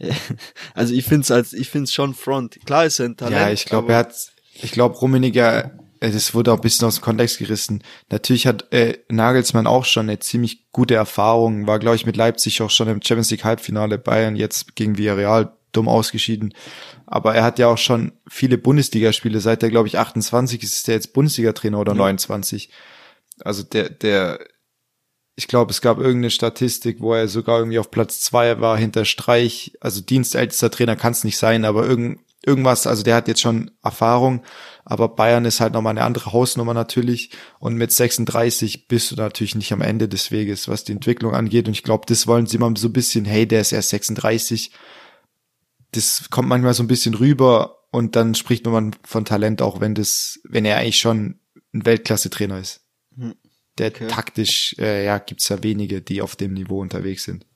(laughs) also ich finde es als ich finde es schon Front. Klar ist er ein Talent. Ja, ich glaube, er hat ich glaube Rummenigge äh, das wurde auch ein bisschen aus dem Kontext gerissen. Natürlich hat äh, Nagelsmann auch schon eine ziemlich gute Erfahrung, war glaube ich mit Leipzig auch schon im Champions League Halbfinale Bayern jetzt gegen Villarreal dumm ausgeschieden. Aber er hat ja auch schon viele Bundesligaspiele. Seit er, glaube ich, 28 ist, ist er jetzt Bundesliga-Trainer oder ja. 29. Also der, der, ich glaube, es gab irgendeine Statistik, wo er sogar irgendwie auf Platz zwei war hinter Streich. Also dienstältester Trainer kann es nicht sein, aber irgend, irgendwas, also der hat jetzt schon Erfahrung. Aber Bayern ist halt nochmal eine andere Hausnummer natürlich. Und mit 36 bist du natürlich nicht am Ende des Weges, was die Entwicklung angeht. Und ich glaube, das wollen sie mal so ein bisschen, hey, der ist erst 36 das kommt manchmal so ein bisschen rüber und dann spricht man von Talent auch, wenn das, wenn er eigentlich schon ein Weltklasse-Trainer ist. Der okay. taktisch, äh, ja, gibt's ja wenige, die auf dem Niveau unterwegs sind.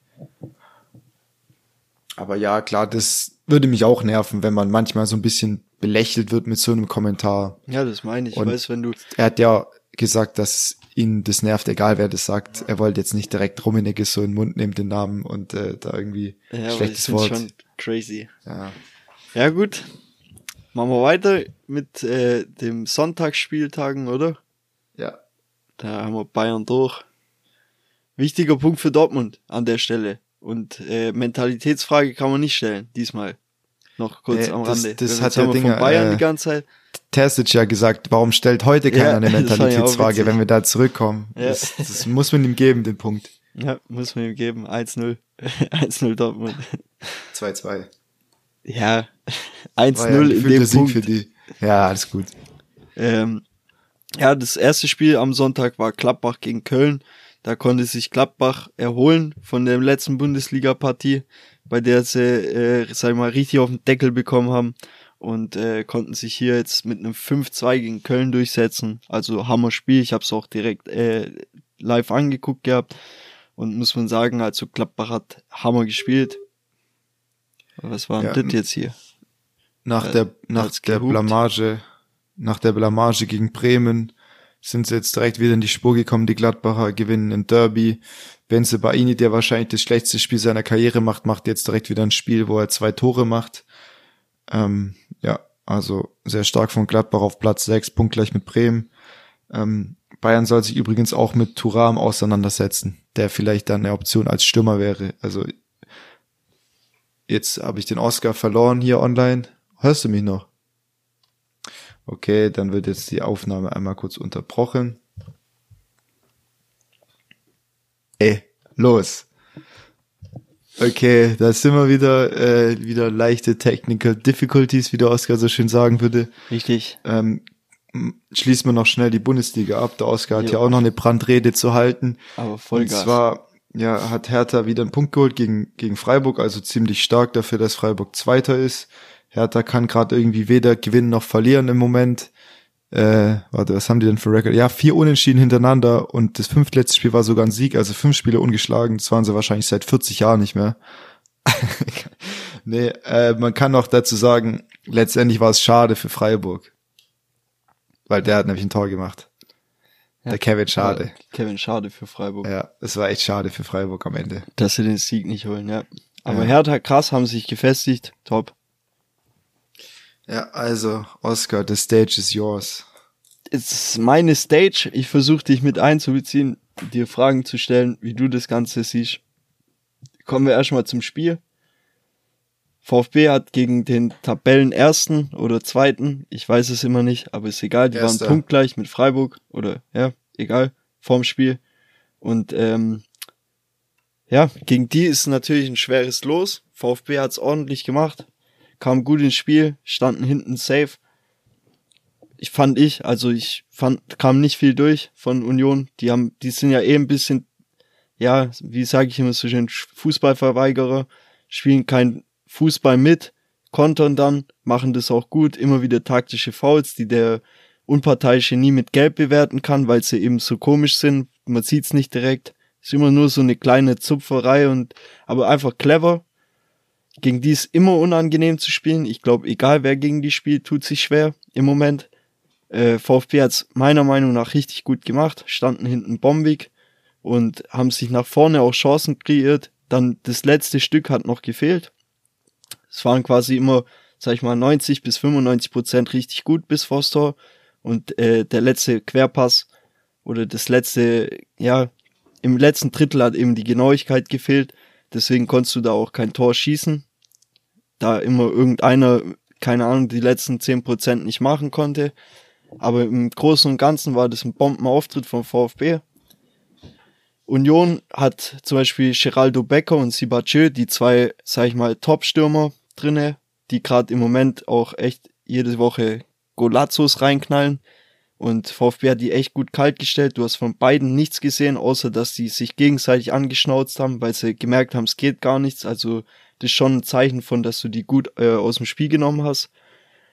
Aber ja, klar, das würde mich auch nerven, wenn man manchmal so ein bisschen belächelt wird mit so einem Kommentar. Ja, das meine ich. Und weiß, wenn du. Er hat ja gesagt, dass ihn das nervt, egal wer das sagt. Er wollte jetzt nicht direkt Rummenigge so in den Mund nehmen, den Namen und äh, da irgendwie ja, schlechtes Wort. Schon crazy. Ja. Ja gut. Machen wir weiter mit äh, dem Sonntagsspieltagen, oder? Ja. Da haben wir Bayern durch. Wichtiger Punkt für Dortmund an der Stelle. Und äh, Mentalitätsfrage kann man nicht stellen, diesmal. Noch kurz äh, am Rande. Das, das hat ja Dinge, Bayern äh, die ganze Zeit. Terzic ja gesagt, warum stellt heute keiner ja, eine Mentalitätsfrage, wenn wir da zurückkommen? Ja. Das, das muss man ihm geben, den Punkt. Ja, muss man ihm geben. 1-0. 1-0 (laughs) Dortmund. 2-2. Ja, 1-0 ja in dem Sieg Punkt. Für die. Ja, alles gut. Ähm, ja, das erste Spiel am Sonntag war Klappbach gegen Köln. Da konnte sich Klappbach erholen von der letzten Bundesliga-Partie, bei der sie, äh, sag ich mal, richtig auf den Deckel bekommen haben und äh, konnten sich hier jetzt mit einem 5-2 gegen Köln durchsetzen. Also Hammer Spiel. Ich habe es auch direkt äh, live angeguckt gehabt und muss man sagen, also Klappbach hat Hammer gespielt. Was war denn ja, das jetzt hier? Nach äh, der nach der Blamage, nach der Blamage gegen Bremen sind sie jetzt direkt wieder in die Spur gekommen. Die Gladbacher gewinnen in Derby. Benze Baini, der wahrscheinlich das schlechteste Spiel seiner Karriere macht, macht jetzt direkt wieder ein Spiel, wo er zwei Tore macht. Ähm, ja, also sehr stark von Gladbach auf Platz 6, punktgleich mit Bremen. Ähm, Bayern soll sich übrigens auch mit Turam auseinandersetzen, der vielleicht dann eine Option als Stürmer wäre. Also jetzt habe ich den Oscar verloren hier online. Hörst du mich noch? Okay, dann wird jetzt die Aufnahme einmal kurz unterbrochen. Ey, los. Okay, da sind wir wieder, äh, wieder leichte Technical Difficulties, wie der Oscar so schön sagen würde. Richtig. Ähm, schließen wir noch schnell die Bundesliga ab. Der Oscar hat jo. ja auch noch eine Brandrede zu halten. Aber Vollgas. Und zwar ja, hat Hertha wieder einen Punkt geholt gegen, gegen Freiburg, also ziemlich stark dafür, dass Freiburg Zweiter ist. Hertha kann gerade irgendwie weder gewinnen noch verlieren im Moment. Äh, warte, was haben die denn für Record? Ja, vier Unentschieden hintereinander und das fünftletzte Spiel war sogar ein Sieg, also fünf Spiele ungeschlagen. Das waren sie wahrscheinlich seit 40 Jahren nicht mehr. (laughs) nee, äh, man kann auch dazu sagen, letztendlich war es schade für Freiburg. Weil der hat nämlich ein Tor gemacht. Ja, der Kevin Schade. Kevin Schade für Freiburg. Ja, es war echt schade für Freiburg am Ende. Dass sie den Sieg nicht holen, ja. Aber ja. Hertha krass, haben sich gefestigt. Top. Ja, also, Oscar, the stage is yours. Es ist meine Stage. Ich versuche dich mit einzubeziehen, dir Fragen zu stellen, wie du das Ganze siehst. Kommen wir erstmal zum Spiel. VfB hat gegen den Tabellenersten oder Zweiten, ich weiß es immer nicht, aber ist egal, die Erster. waren punktgleich mit Freiburg oder ja, egal, vorm Spiel. Und ähm, ja, gegen die ist natürlich ein schweres Los. VfB hat's ordentlich gemacht, kam gut ins Spiel, standen hinten safe. ich fand ich, also ich fand, kam nicht viel durch von Union. Die haben, die sind ja eh ein bisschen, ja, wie sage ich immer so schön, Fußballverweigerer, spielen kein Fußball mit, kontern dann, machen das auch gut, immer wieder taktische Fouls, die der Unparteiische nie mit Gelb bewerten kann, weil sie eben so komisch sind. Man sieht's nicht direkt. Ist immer nur so eine kleine Zupferei und aber einfach clever. Gegen die ist immer unangenehm zu spielen. Ich glaube, egal wer gegen die spielt, tut sich schwer im Moment. Äh, VfB hat's meiner Meinung nach richtig gut gemacht, standen hinten bombig und haben sich nach vorne auch Chancen kreiert. Dann das letzte Stück hat noch gefehlt. Es waren quasi immer, sag ich mal, 90 bis 95 Prozent richtig gut bis vors Tor. Und äh, der letzte Querpass oder das letzte, ja, im letzten Drittel hat eben die Genauigkeit gefehlt. Deswegen konntest du da auch kein Tor schießen. Da immer irgendeiner, keine Ahnung, die letzten zehn Prozent nicht machen konnte. Aber im Großen und Ganzen war das ein Bombenauftritt vom VfB. Union hat zum Beispiel Geraldo Becker und Sibachö, die zwei, sag ich mal, Top-Stürmer drinne, die gerade im Moment auch echt jede Woche Golazos reinknallen. Und VfB hat die echt gut kalt gestellt. Du hast von beiden nichts gesehen, außer dass sie sich gegenseitig angeschnauzt haben, weil sie gemerkt haben, es geht gar nichts. Also das ist schon ein Zeichen von, dass du die gut äh, aus dem Spiel genommen hast.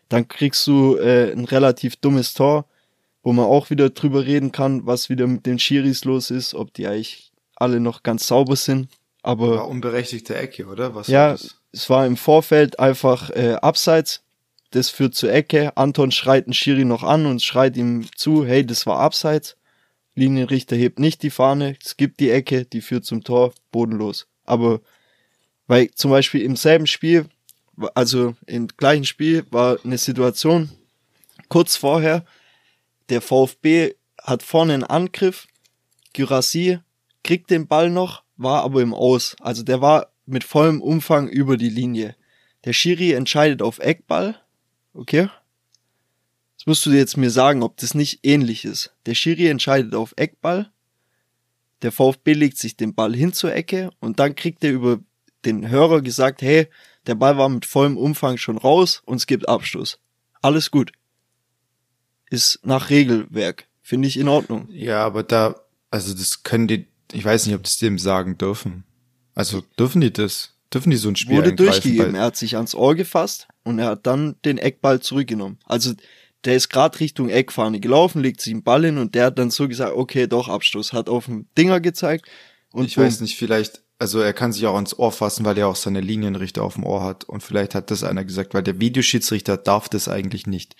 Dann kriegst du äh, ein relativ dummes Tor, wo man auch wieder drüber reden kann, was wieder mit den Schiris los ist, ob die eigentlich alle noch ganz sauber sind. Aber war unberechtigte Ecke, oder? Was ja, es war im Vorfeld einfach äh, abseits das führt zur Ecke. Anton schreit den Schiri noch an und schreit ihm zu, hey, das war abseits. Linienrichter hebt nicht die Fahne, es gibt die Ecke, die führt zum Tor, bodenlos. Aber weil zum Beispiel im selben Spiel, also im gleichen Spiel war eine Situation kurz vorher, der VfB hat vorne einen Angriff, Gyrassi kriegt den Ball noch, war aber im Aus. Also der war mit vollem Umfang über die Linie. Der Schiri entscheidet auf Eckball, Okay? Das musst du jetzt mir sagen, ob das nicht ähnlich ist. Der Schiri entscheidet auf Eckball, der VfB legt sich den Ball hin zur Ecke und dann kriegt er über den Hörer gesagt, hey, der Ball war mit vollem Umfang schon raus und es gibt Abschluss. Alles gut. Ist nach Regelwerk. Finde ich in Ordnung. Ja, aber da, also das können die, ich weiß nicht, ob das dem sagen dürfen. Also dürfen die das? Dürfen die so ein Spiel Wurde durchgegeben. Er hat sich ans Ohr gefasst und er hat dann den Eckball zurückgenommen. Also der ist gerade Richtung Eckfahne gelaufen, legt sich einen Ball hin und der hat dann so gesagt, okay, doch Abstoß, hat auf den Dinger gezeigt. Und ich weiß nicht, vielleicht, also er kann sich auch ans Ohr fassen, weil er auch seine Linienrichter auf dem Ohr hat. Und vielleicht hat das einer gesagt, weil der Videoschiedsrichter darf das eigentlich nicht.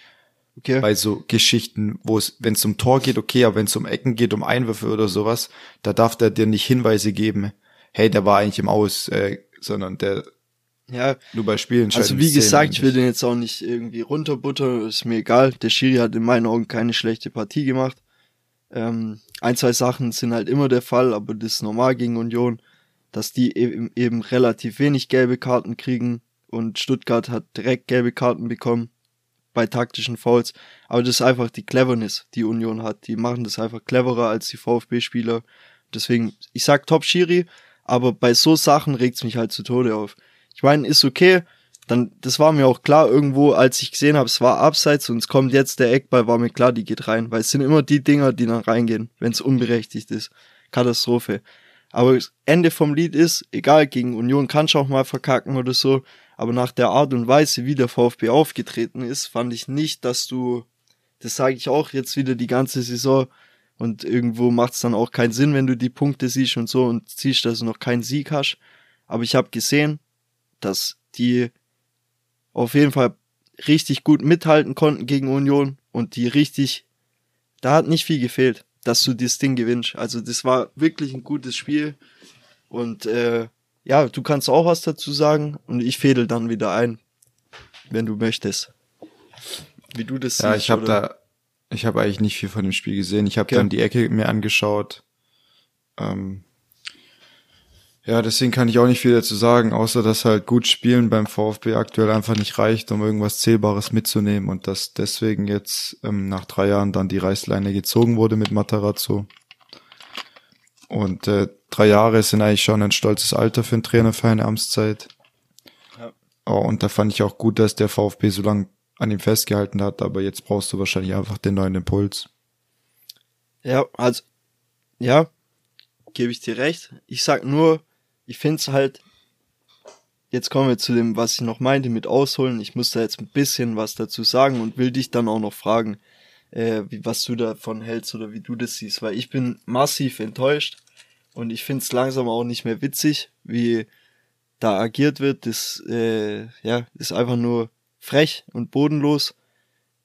Okay. Bei so Geschichten, wo es, wenn es um Tor geht, okay, aber wenn es um Ecken geht, um Einwürfe oder sowas, da darf der dir nicht Hinweise geben, hey, der war eigentlich im Aus, äh, sondern der ja, nur bei Spielen Also wie gesagt, ich will den jetzt auch nicht irgendwie runterbuttern, ist mir egal. Der Schiri hat in meinen Augen keine schlechte Partie gemacht. Ähm, ein, zwei Sachen sind halt immer der Fall, aber das ist normal gegen Union, dass die eben, eben relativ wenig gelbe Karten kriegen und Stuttgart hat direkt gelbe Karten bekommen bei taktischen Fouls. Aber das ist einfach die Cleverness, die Union hat. Die machen das einfach cleverer als die VfB-Spieler. Deswegen, ich sag Top Schiri, aber bei so Sachen regt's mich halt zu Tode auf. Ich meine, ist okay. Dann, das war mir auch klar irgendwo, als ich gesehen habe, es war abseits und es kommt jetzt der Eckball, war mir klar, die geht rein, weil es sind immer die Dinger, die dann reingehen, wenn es unberechtigt ist. Katastrophe. Aber das Ende vom Lied ist, egal, gegen Union kannst du auch mal verkacken oder so, aber nach der Art und Weise, wie der VfB aufgetreten ist, fand ich nicht, dass du, das sage ich auch jetzt wieder die ganze Saison, und irgendwo macht es dann auch keinen Sinn, wenn du die Punkte siehst und so und siehst, dass du noch keinen Sieg hast. Aber ich habe gesehen, dass die auf jeden Fall richtig gut mithalten konnten gegen Union und die richtig, da hat nicht viel gefehlt, dass du das Ding gewinnst. Also das war wirklich ein gutes Spiel und äh, ja, du kannst auch was dazu sagen und ich fädel dann wieder ein, wenn du möchtest. Wie du das ja, siehst. Ja, ich habe da ich habe eigentlich nicht viel von dem Spiel gesehen. Ich habe okay. dann die Ecke mir angeschaut. Ähm, ja, deswegen kann ich auch nicht viel dazu sagen, außer dass halt gut spielen beim VfB aktuell einfach nicht reicht, um irgendwas Zählbares mitzunehmen und dass deswegen jetzt ähm, nach drei Jahren dann die Reißleine gezogen wurde mit Matarazzo. Und äh, drei Jahre sind eigentlich schon ein stolzes Alter für einen Trainer für eine Amtszeit. Ja. Oh, und da fand ich auch gut, dass der VfB so lange an ihm festgehalten hat, aber jetzt brauchst du wahrscheinlich einfach den neuen Impuls. Ja, also, ja, gebe ich dir recht. Ich sag nur, ich find's halt, jetzt kommen wir zu dem, was ich noch meinte mit ausholen. Ich muss da jetzt ein bisschen was dazu sagen und will dich dann auch noch fragen, äh, wie, was du davon hältst oder wie du das siehst, weil ich bin massiv enttäuscht und ich find's langsam auch nicht mehr witzig, wie da agiert wird. Das, äh, ja, ist einfach nur frech und bodenlos.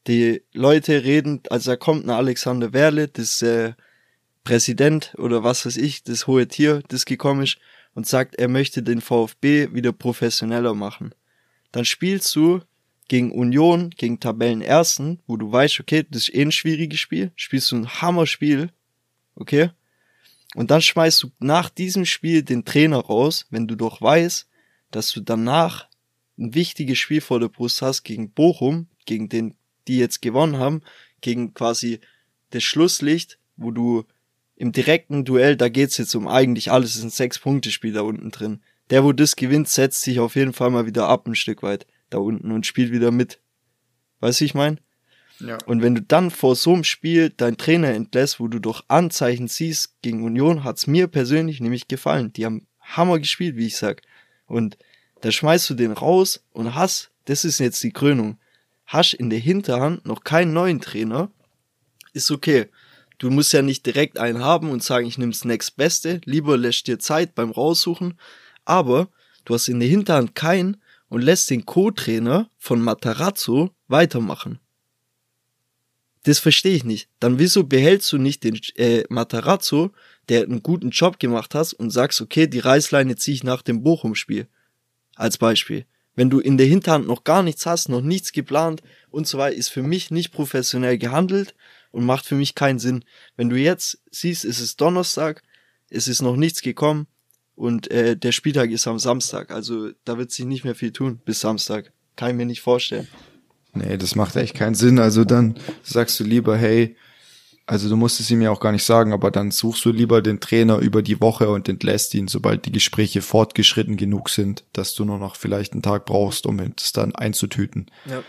Die Leute reden, also da kommt ein Alexander Werle, das äh, Präsident oder was weiß ich, das hohe Tier, das gekommen ist und sagt, er möchte den VfB wieder professioneller machen. Dann spielst du gegen Union, gegen Tabellenersten, wo du weißt, okay, das ist eh ein schwieriges Spiel, spielst du ein Hammerspiel, okay? Und dann schmeißt du nach diesem Spiel den Trainer raus, wenn du doch weißt, dass du danach ein wichtiges Spiel vor der Brust hast gegen Bochum, gegen den, die jetzt gewonnen haben, gegen quasi das Schlusslicht, wo du im direkten Duell, da geht's jetzt um eigentlich alles, es ist ein Sechs-Punkte-Spiel da unten drin. Der, wo das gewinnt, setzt sich auf jeden Fall mal wieder ab ein Stück weit da unten und spielt wieder mit. Weißt du, ich mein? Ja. Und wenn du dann vor so einem Spiel deinen Trainer entlässt, wo du doch Anzeichen siehst gegen Union, hat's mir persönlich nämlich gefallen. Die haben Hammer gespielt, wie ich sag. Und da schmeißt du den raus und hast, das ist jetzt die Krönung, hast in der Hinterhand noch keinen neuen Trainer, ist okay. Du musst ja nicht direkt einen haben und sagen, ich nehme das nächstbeste, lieber lässt dir Zeit beim Raussuchen, aber du hast in der Hinterhand keinen und lässt den Co-Trainer von Matarazzo weitermachen. Das verstehe ich nicht. Dann wieso behältst du nicht den äh, Matarazzo, der einen guten Job gemacht hast und sagst, okay, die Reißleine ziehe ich nach dem Bochum-Spiel. Als Beispiel. Wenn du in der Hinterhand noch gar nichts hast, noch nichts geplant und so weiter, ist für mich nicht professionell gehandelt und macht für mich keinen Sinn. Wenn du jetzt siehst, es ist Donnerstag, es ist noch nichts gekommen, und äh, der Spieltag ist am Samstag. Also da wird sich nicht mehr viel tun bis Samstag. Kann ich mir nicht vorstellen. Nee, das macht echt keinen Sinn. Also dann sagst du lieber, hey, also du musst es ihm ja auch gar nicht sagen, aber dann suchst du lieber den Trainer über die Woche und entlässt ihn, sobald die Gespräche fortgeschritten genug sind, dass du nur noch vielleicht einen Tag brauchst, um es dann einzutüten. Ja.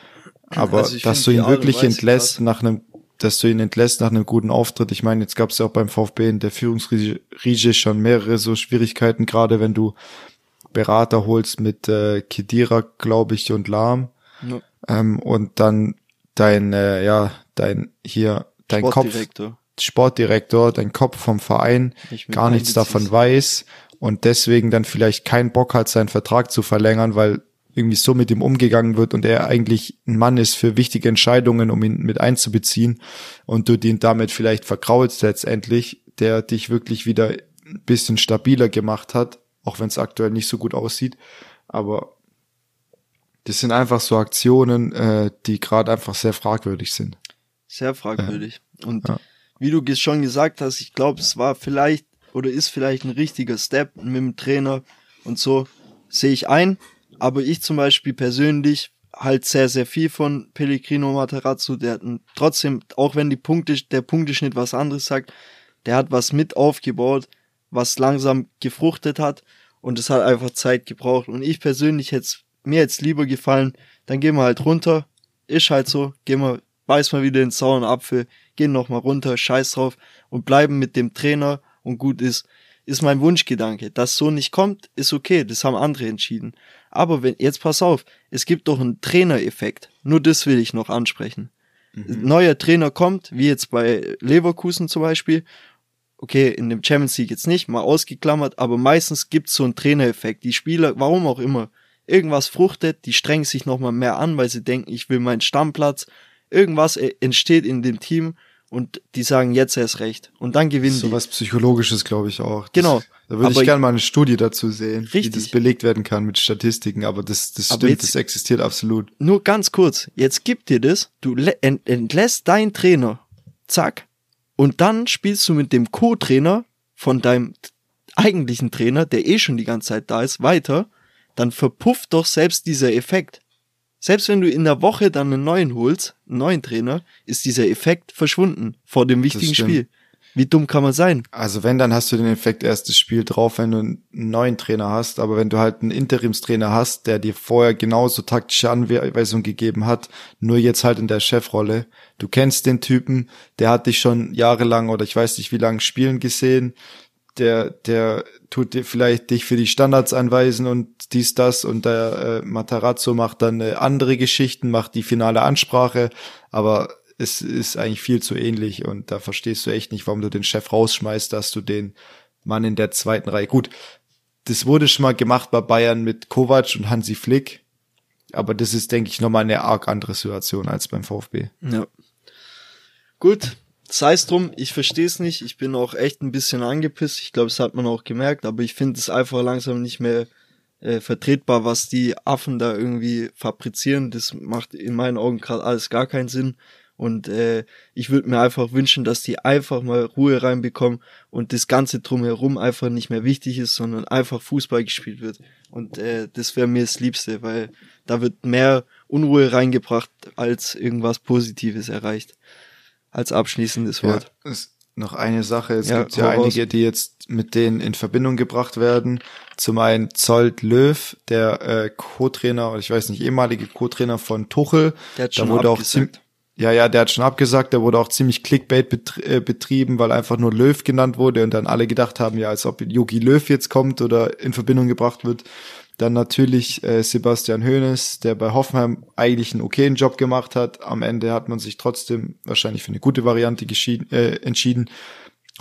Aber also dass du ihn wirklich entlässt nach einem dass du ihn entlässt nach einem guten Auftritt. Ich meine, jetzt gab es ja auch beim VfB in der Führungsriege schon mehrere so Schwierigkeiten, gerade wenn du Berater holst mit äh, Kedira, glaube ich, und Lahm. Ja. Ähm, und dann dein, äh, ja, dein hier, dein Kopf, Sportdirektor, dein Kopf vom Verein gar nichts davon weiß und deswegen dann vielleicht keinen Bock hat, seinen Vertrag zu verlängern, weil irgendwie so mit ihm umgegangen wird und er eigentlich ein Mann ist für wichtige Entscheidungen, um ihn mit einzubeziehen und du den damit vielleicht verkraulst letztendlich, der dich wirklich wieder ein bisschen stabiler gemacht hat, auch wenn es aktuell nicht so gut aussieht. Aber das sind einfach so Aktionen, äh, die gerade einfach sehr fragwürdig sind. Sehr fragwürdig. Äh, und ja. wie du schon gesagt hast, ich glaube, es war vielleicht oder ist vielleicht ein richtiger Step mit dem Trainer und so sehe ich ein, aber ich zum Beispiel persönlich halt sehr, sehr viel von Pellegrino Materazzo. Der hat trotzdem, auch wenn die Punkte, der Punkteschnitt was anderes sagt, der hat was mit aufgebaut, was langsam gefruchtet hat und es hat einfach Zeit gebraucht. Und ich persönlich hätte mir jetzt lieber gefallen, dann gehen wir halt runter, ist halt so, gehen wir, beiß mal wieder den sauren Apfel, gehen nochmal runter, scheiß drauf und bleiben mit dem Trainer und gut ist ist mein Wunschgedanke. Dass so nicht kommt, ist okay, das haben andere entschieden. Aber wenn, jetzt pass auf, es gibt doch einen Trainereffekt. Nur das will ich noch ansprechen. Mhm. Neuer Trainer kommt, wie jetzt bei Leverkusen zum Beispiel. Okay, in dem Champions League jetzt nicht, mal ausgeklammert, aber meistens gibt's so einen Trainereffekt. Die Spieler, warum auch immer, irgendwas fruchtet, die strengen sich nochmal mehr an, weil sie denken, ich will meinen Stammplatz. Irgendwas äh, entsteht in dem Team und die sagen jetzt erst recht und dann gewinnen so die. was psychologisches glaube ich auch. Das, genau. Da würde ich gerne mal eine Studie dazu sehen, richtig. wie das belegt werden kann mit Statistiken, aber das das stimmt, jetzt, das existiert absolut. Nur ganz kurz, jetzt gibt dir das, du ent entlässt deinen Trainer, zack, und dann spielst du mit dem Co-Trainer von deinem eigentlichen Trainer, der eh schon die ganze Zeit da ist, weiter, dann verpufft doch selbst dieser Effekt. Selbst wenn du in der Woche dann einen neuen holst, einen neuen Trainer, ist dieser Effekt verschwunden vor dem wichtigen Spiel. Wie dumm kann man sein? Also wenn, dann hast du den Effekt erstes Spiel drauf, wenn du einen neuen Trainer hast. Aber wenn du halt einen Interimstrainer hast, der dir vorher genauso taktische Anweisungen gegeben hat, nur jetzt halt in der Chefrolle. Du kennst den Typen, der hat dich schon jahrelang oder ich weiß nicht wie lange spielen gesehen. Der, der tut dir vielleicht dich für die Standards anweisen und dies, das und der äh, Matarazzo macht dann äh, andere Geschichten, macht die finale Ansprache, aber es ist eigentlich viel zu ähnlich und da verstehst du echt nicht, warum du den Chef rausschmeißt, dass du den Mann in der zweiten Reihe. Gut, das wurde schon mal gemacht bei Bayern mit Kovac und Hansi Flick, aber das ist, denke ich, nochmal eine arg andere Situation als beim VfB. Ja. Gut, sei es drum, ich verstehe es nicht. Ich bin auch echt ein bisschen angepisst. Ich glaube, das hat man auch gemerkt, aber ich finde es einfach langsam nicht mehr äh, vertretbar, was die Affen da irgendwie fabrizieren. Das macht in meinen Augen gerade alles gar keinen Sinn. Und äh, ich würde mir einfach wünschen, dass die einfach mal Ruhe reinbekommen und das Ganze drumherum einfach nicht mehr wichtig ist, sondern einfach Fußball gespielt wird. Und äh, das wäre mir das Liebste, weil da wird mehr Unruhe reingebracht, als irgendwas Positives erreicht. Als abschließendes Wort. Ja, noch eine Sache. Es ja, gibt ja einige, die jetzt mit denen in Verbindung gebracht werden. Zum einen Zolt Löw, der äh, Co-Trainer, oder ich weiß nicht, ehemalige Co-Trainer von Tuchel. Der hat schon da wurde auch ziemlich ja, ja, der hat schon abgesagt, der wurde auch ziemlich Clickbait äh, betrieben, weil einfach nur Löw genannt wurde und dann alle gedacht haben, ja, als ob Yogi Löw jetzt kommt oder in Verbindung gebracht wird. Dann natürlich äh, Sebastian Hoeneß, der bei Hoffenheim eigentlich einen okayen Job gemacht hat. Am Ende hat man sich trotzdem wahrscheinlich für eine gute Variante äh, entschieden.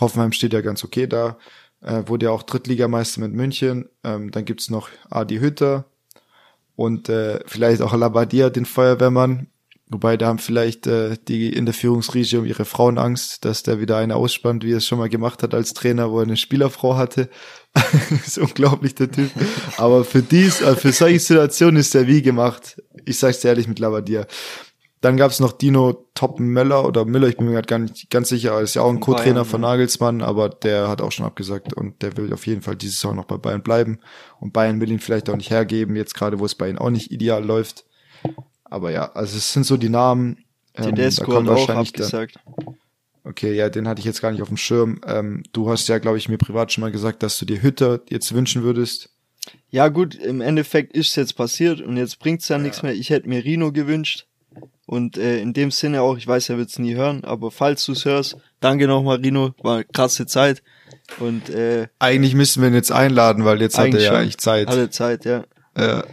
Hoffenheim steht ja ganz okay da. Äh, wurde ja auch Drittligameister mit München. Ähm, dann gibt's noch Adi Hütter und äh, vielleicht auch Labadia, den Feuerwehrmann, Wobei da haben vielleicht äh, die in der Führungsriege um ihre Frauen Angst, dass der wieder eine ausspannt, wie er es schon mal gemacht hat als Trainer, wo er eine Spielerfrau hatte. (laughs) ist unglaublich, der Typ. Aber für dies, äh, für solche Situationen ist der wie gemacht. Ich sag's dir ehrlich mit Labadia. Dann gab's noch Dino Top Möller oder Müller, ich bin mir gerade gar nicht ganz sicher, er ist ja auch ein Co-Trainer von Nagelsmann, aber der hat auch schon abgesagt und der will auf jeden Fall diese Saison noch bei Bayern bleiben. Und Bayern will ihn vielleicht auch nicht hergeben, jetzt gerade wo es bei ihnen auch nicht ideal läuft. Aber ja, also es sind so die Namen. Ähm, Tedesco hat auch abgesagt. Dann, okay, ja, den hatte ich jetzt gar nicht auf dem Schirm. Ähm, du hast ja, glaube ich, mir privat schon mal gesagt, dass du dir Hütter jetzt wünschen würdest. Ja gut, im Endeffekt ist es jetzt passiert und jetzt bringt's ja, ja nichts mehr. Ich hätte mir Rino gewünscht. Und äh, in dem Sinne auch, ich weiß, er wird's nie hören, aber falls du's hörst, danke nochmal, Rino, war krasse Zeit. Und äh, eigentlich müssen wir ihn jetzt einladen, weil jetzt hat er ja eigentlich Zeit. Hatte Zeit, ja. Ja.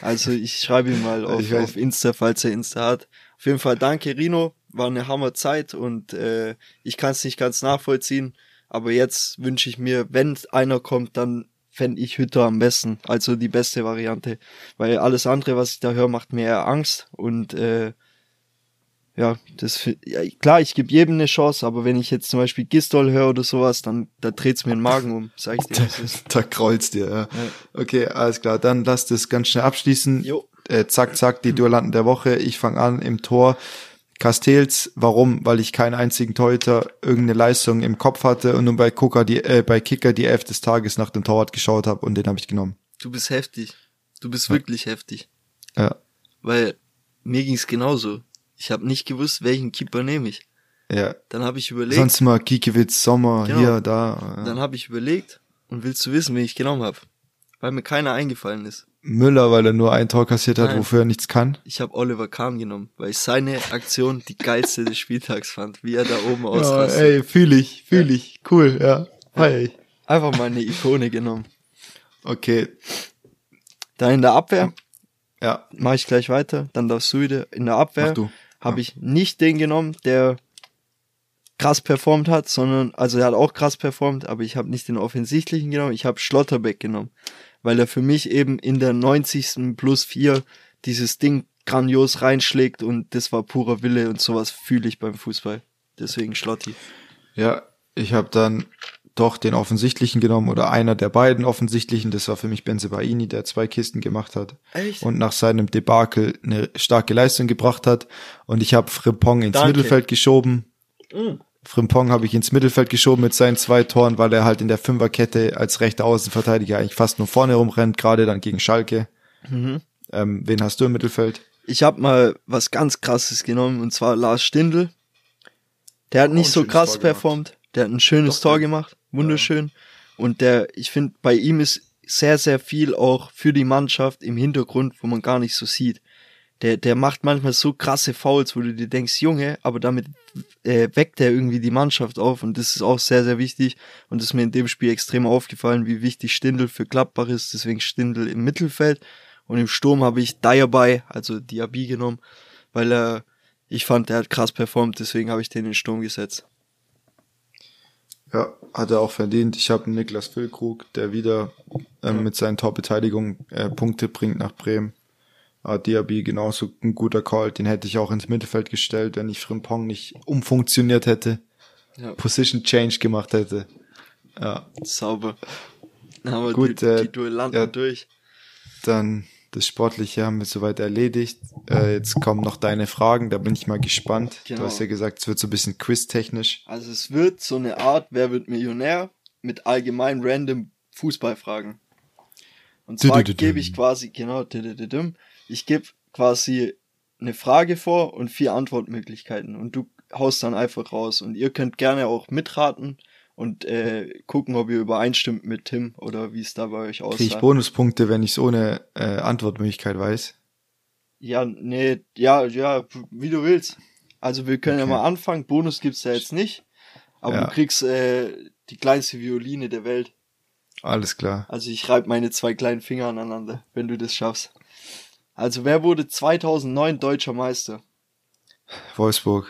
Also ich schreibe ihm mal (laughs) auf, auf Insta, falls er Insta hat. Auf jeden Fall danke Rino, war eine Hammerzeit und äh, ich kann es nicht ganz nachvollziehen. Aber jetzt wünsche ich mir, wenn einer kommt, dann fände ich Hütter am besten. Also die beste Variante. Weil alles andere, was ich da höre, macht mir eher Angst. Und äh, ja, das ja, klar, ich gebe jedem eine Chance, aber wenn ich jetzt zum Beispiel Gistol höre oder sowas, dann da dreht's mir den Magen um, sag ich (laughs) dir. da, da kreuz dir, ja. ja. Okay, alles klar, dann lass das ganz schnell abschließen. Jo. Äh, zack, zack, die Duellanten der Woche. Ich fange an im Tor. Castells, warum? Weil ich keinen einzigen Torhüter irgendeine Leistung im Kopf hatte und nur bei Kicker die, äh, bei Kicker die Elf des Tages nach dem Torwart geschaut habe und den habe ich genommen. Du bist heftig. Du bist ja. wirklich heftig. Ja. Weil mir ging's genauso. Ich habe nicht gewusst, welchen Keeper nehme ich. Ja. Dann habe ich überlegt. Sonst mal Kiekewitz, Sommer, genau. hier, da. Ja. Dann habe ich überlegt und willst du wissen, wen ich genommen habe? Weil mir keiner eingefallen ist. Müller, weil er nur ein Tor kassiert hat, Nein. wofür er nichts kann. Ich habe Oliver Kahn genommen, weil ich seine Aktion die geilste des Spieltags fand, wie er da oben ausrastet. Ja, ey, fühl ich, fühl ja. ich, cool, ja. Ich. Einfach mal eine Ikone genommen. Okay. Dann in der Abwehr. Ja. Mache ich gleich weiter. Dann darfst du wieder in der Abwehr. Mach du habe ich nicht den genommen, der krass performt hat, sondern, also er hat auch krass performt, aber ich habe nicht den offensichtlichen genommen, ich habe Schlotterbeck genommen, weil er für mich eben in der 90. plus 4 dieses Ding grandios reinschlägt und das war purer Wille und sowas fühle ich beim Fußball. Deswegen Schlotti. Ja, ich habe dann doch den offensichtlichen genommen oder einer der beiden offensichtlichen. Das war für mich Benzebaini, der zwei Kisten gemacht hat Echt? und nach seinem Debakel eine starke Leistung gebracht hat. Und ich habe Frimpong ins Danke. Mittelfeld geschoben. Mhm. Frimpong habe ich ins Mittelfeld geschoben mit seinen zwei Toren, weil er halt in der Fünferkette als rechter Außenverteidiger eigentlich fast nur vorne rumrennt, gerade dann gegen Schalke. Mhm. Ähm, wen hast du im Mittelfeld? Ich habe mal was ganz krasses genommen und zwar Lars Stindl. Der hat nicht so krass performt Der hat ein schönes Doch, Tor gemacht, wunderschön. Ja. Und der, ich finde, bei ihm ist sehr, sehr viel auch für die Mannschaft im Hintergrund, wo man gar nicht so sieht. Der, der macht manchmal so krasse Fouls, wo du dir denkst, Junge, aber damit äh, weckt er irgendwie die Mannschaft auf und das ist auch sehr, sehr wichtig und das ist mir in dem Spiel extrem aufgefallen, wie wichtig Stindel für Gladbach ist, deswegen Stindel im Mittelfeld und im Sturm habe ich Diaby, also Diaby genommen, weil er, ich fand, er hat krass performt, deswegen habe ich den in den Sturm gesetzt. Ja, hat er auch verdient. Ich habe Niklas Füllkrug, der wieder ähm, mit seinen Torbeteiligung äh, Punkte bringt nach Bremen. Uh, Diaby genauso ein guter Call, den hätte ich auch ins Mittelfeld gestellt, wenn ich Frimpong nicht umfunktioniert hätte. Ja. Position Change gemacht hätte. Ja. Sauber. Aber Gut, die, äh, die Duellanten ja, durch. Dann das Sportliche haben wir soweit erledigt. Äh, jetzt kommen noch deine Fragen, da bin ich mal gespannt. Genau. Du hast ja gesagt, es wird so ein bisschen quiz-technisch. Also es wird so eine Art Wer wird Millionär mit allgemein random Fußballfragen. Und zwar gebe ich quasi, genau, ich gebe quasi eine Frage vor und vier Antwortmöglichkeiten und du haust dann einfach raus. Und ihr könnt gerne auch mitraten und äh, gucken, ob ihr übereinstimmt mit Tim oder wie es da bei euch aussieht. Kriege ich Bonuspunkte, wenn ich es ohne äh, Antwortmöglichkeit weiß? Ja, nee, ja, ja, wie du willst. Also wir können okay. ja mal anfangen. Bonus gibt's ja jetzt nicht, aber ja. du kriegst äh, die kleinste Violine der Welt. Alles klar. Also ich reibe meine zwei kleinen Finger aneinander, wenn du das schaffst. Also wer wurde 2009 deutscher Meister? Wolfsburg.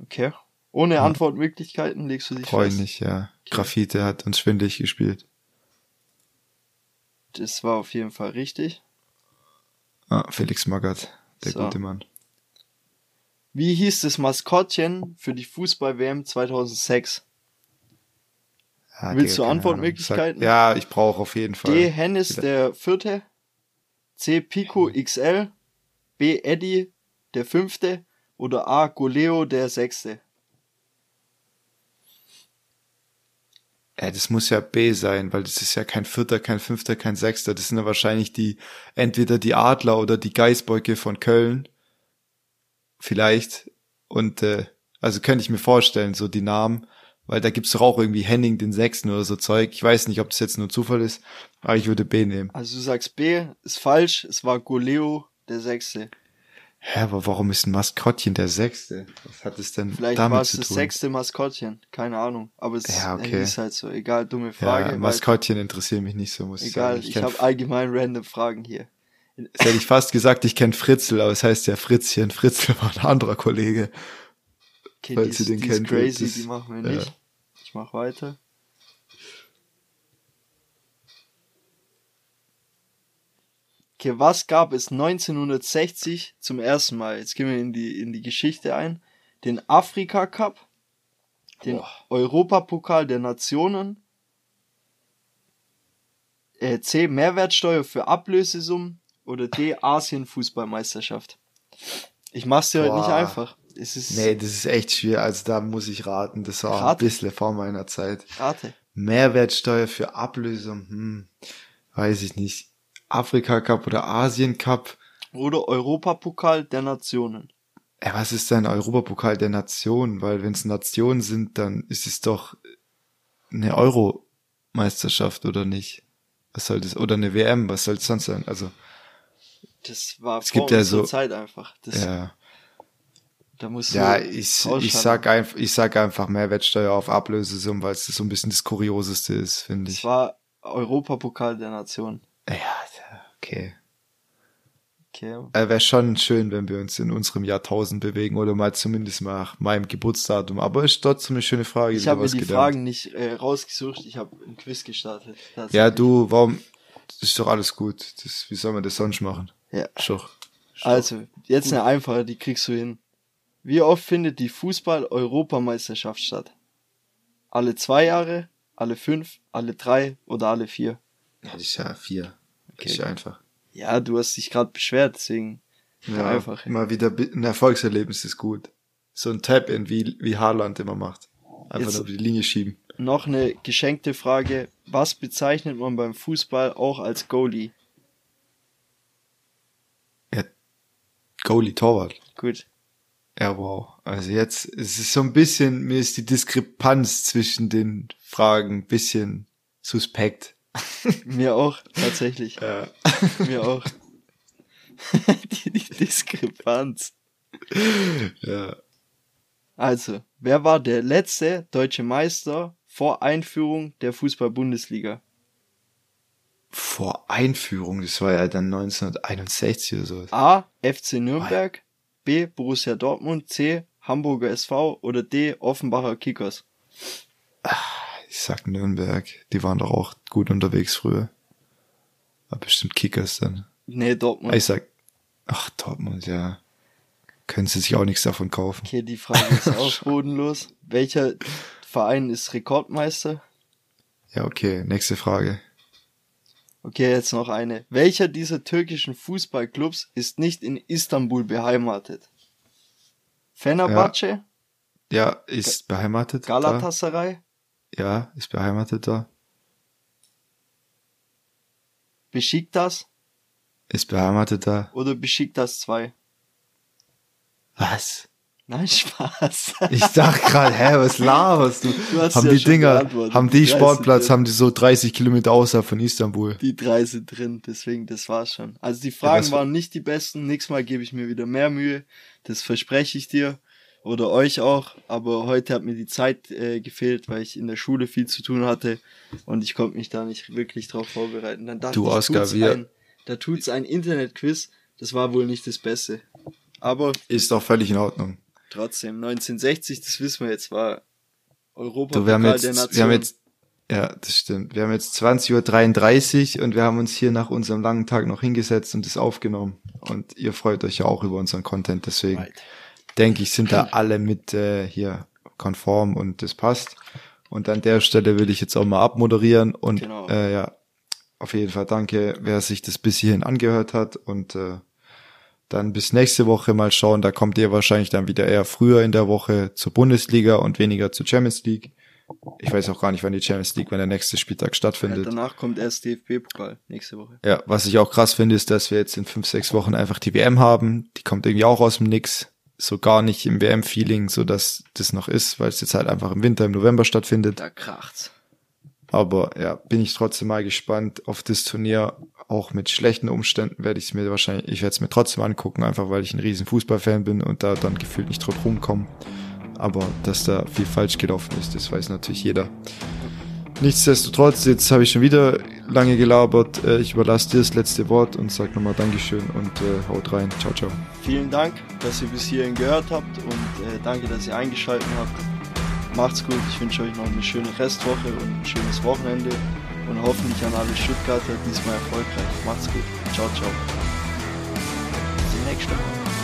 Okay. Ohne Antwortmöglichkeiten legst du dich Freu fest? nicht, ja. Okay. Graffite hat uns schwindlig gespielt. Das war auf jeden Fall richtig. Ah, Felix Magath, der so. gute Mann. Wie hieß das Maskottchen für die Fußball-WM 2006? Ja, Willst du Antwortmöglichkeiten? ja, ich brauche auf jeden Fall. D. Hennis der Vierte, C. Pico XL, B. Eddie der Fünfte oder A. Goleo der Sechste? Ja, das muss ja B sein, weil das ist ja kein Vierter, kein Fünfter, kein Sechster. Das sind ja wahrscheinlich die, entweder die Adler oder die Geißbeuke von Köln. Vielleicht. Und, äh, also könnte ich mir vorstellen, so die Namen, weil da gibt's doch auch irgendwie Henning den Sechsten oder so Zeug. Ich weiß nicht, ob das jetzt nur Zufall ist, aber ich würde B nehmen. Also du sagst B, ist falsch, es war Goleo der Sechste. Hä, aber warum ist ein Maskottchen der Sechste? Was hat es denn Vielleicht damit war es das sechste Maskottchen, keine Ahnung. Aber es ja, okay. ist halt so, egal, dumme Frage. Ja, Maskottchen interessieren mich nicht so, muss egal, ich sagen. Egal, ich, ich habe allgemein random Fragen hier. Jetzt hätte ich fast gesagt, ich kenne Fritzel, aber es heißt ja Fritzchen. Fritzel war ein anderer Kollege. Okay, falls die ihr den die kennt. Ist crazy, das, die machen wir nicht. Ja. Ich mach weiter. Okay, was gab es 1960 zum ersten Mal? Jetzt gehen wir in die, in die Geschichte ein. Den Afrika Cup, den Boah. Europapokal der Nationen, äh, C. Mehrwertsteuer für Ablösesummen oder D. Asien Fußballmeisterschaft. Ich mach's dir Boah. heute nicht einfach. Es ist nee, das ist echt schwer. Also da muss ich raten. Das war Rate. ein bisschen vor meiner Zeit. Rate. Mehrwertsteuer für Ablösung. Hm, weiß ich nicht. Afrika Cup oder Asien Cup. Oder Europapokal der Nationen. Ja, was ist denn Europapokal der Nationen? Weil wenn es Nationen sind, dann ist es doch eine Euromeisterschaft oder nicht? Was soll das? Oder eine WM? Was soll es sonst sein? Also das war es vor gibt ja so Zeit einfach. Das, ja. Da musst du ja, ich, ich sag einfach, ich sag einfach Mehrwertsteuer auf Ablösesummen, weil es so ein bisschen das Kurioseste ist, finde ich. Es war Europapokal der Nation. Ja, okay. Okay. Äh, Wäre schon schön, wenn wir uns in unserem Jahrtausend bewegen oder mal zumindest nach meinem Geburtsdatum. Aber ist trotzdem eine schöne Frage. Ich habe mir die gelernt. Fragen nicht äh, rausgesucht. Ich habe ein Quiz gestartet. Ja, du, warum? Das ist doch alles gut. Das, wie soll man das sonst machen? Ja. Schoch. Also, jetzt eine einfache, die kriegst du hin. Wie oft findet die Fußball-Europameisterschaft statt? Alle zwei Jahre, alle fünf, alle drei oder alle vier? Ja, das ist ja vier. Okay. Ja einfach. Ja, du hast dich gerade beschwert, deswegen ja, einfach. Mal wieder ein Erfolgserlebnis ist gut. So ein Tap-In, wie, wie Haaland immer macht. Einfach Jetzt nur die Linie schieben. Noch eine geschenkte Frage. Was bezeichnet man beim Fußball auch als Goalie? Ja, Goalie, Torwart. Gut. Ja, wow. Also jetzt, es ist so ein bisschen, mir ist die Diskrepanz zwischen den Fragen ein bisschen suspekt. (laughs) Mir auch, tatsächlich. Ja. Mir auch. (laughs) die, die Diskrepanz. Ja. Also, wer war der letzte deutsche Meister vor Einführung der Fußball-Bundesliga? Vor Einführung, das war ja dann 1961 oder so. A. FC Nürnberg, B. Borussia Dortmund, C. Hamburger SV oder D. Offenbacher Kickers? Ich sag Nürnberg, die waren doch auch gut unterwegs früher. War bestimmt Kickers dann. Nee, Dortmund. Ich sag, ach, Dortmund, ja. Können sie sich auch nichts davon kaufen. Okay, die Frage ist (laughs) auch bodenlos. Welcher Verein ist Rekordmeister? Ja, okay, nächste Frage. Okay, jetzt noch eine. Welcher dieser türkischen Fußballclubs ist nicht in Istanbul beheimatet? Fenerbahce, Ja, ist beheimatet. Galatasaray, Ja, ist beheimatet da. Besiktas Ist beheimatet da. oder Besiktas 2? Was? Nein, (laughs) Spaß. Ich dachte gerade, hä, was laberst du? Du hast haben ja die Dinger, haben Die die Sportplatz, haben die so 30 Kilometer außerhalb von Istanbul. Die drei sind drin, deswegen, das war's schon. Also die Fragen was- waren nicht die besten. Nächstes Mal gebe ich mir wieder mehr Mühe. Das verspreche ich dir. Oder euch auch. Aber heute hat mir die Zeit äh, gefehlt, weil ich in der Schule viel zu tun hatte. Und ich konnte mich da nicht wirklich drauf vorbereiten. Dann dachte Du, ich, Oscar, tut's wir- ein, da tut's ein Internetquiz. Das war wohl nicht das Beste. Aber Ist doch völlig in Ordnung. trotzdem, 1960, das wissen wir jetzt, war Europa Du, wir haben der jetzt, Nation. wir haben jetzt, ja, das stimmt. Wir haben jetzt 20.33 Uhr und wir haben uns hier nach unserem langen Tag noch hingesetzt und das aufgenommen. Und ihr freut euch ja auch über unseren Content, deswegen Right. Denke ich, sind da alle mit äh, hier konform und das passt. Und an der Stelle will ich jetzt auch mal abmoderieren und Genau. äh, ja, auf jeden Fall danke, wer sich das bis hierhin angehört hat und äh, dann bis nächste Woche mal schauen. Da kommt ihr wahrscheinlich dann wieder eher früher in der Woche zur Bundesliga und weniger zur Champions League. Ich weiß auch gar nicht, wann die Champions League, wenn der nächste Spieltag Ja, stattfindet. danach kommt erst DFB-Pokal nächste Woche. Ja, was ich auch krass finde, ist, dass wir jetzt in fünf, sechs Wochen einfach die WM haben. Die kommt irgendwie auch aus dem Nix. So gar nicht im WM-Feeling, so dass das noch ist, weil es jetzt halt einfach im Winter, im November stattfindet. Da kracht's. Aber ja, bin ich trotzdem mal gespannt auf das Turnier. Auch mit schlechten Umständen werde ich es mir wahrscheinlich, ich werde es mir trotzdem angucken, einfach weil ich ein riesen Fußballfan bin und da dann gefühlt nicht drauf rumkomme. Aber dass da viel falsch gelaufen ist, das weiß natürlich jeder. Nichtsdestotrotz, jetzt habe ich schon wieder lange gelabert. Äh, Ich überlasse dir das letzte Wort und sag nochmal Dankeschön und äh, haut rein. Ciao, ciao. Vielen Dank, dass ihr bis hierhin gehört habt und äh, danke, dass ihr eingeschaltet habt. Macht's gut, ich wünsche euch noch eine schöne Restwoche und ein schönes Wochenende und hoffentlich an alle Stuttgarter diesmal erfolgreich. Macht's gut. Ciao, ciao. Bis zum nächsten Mal.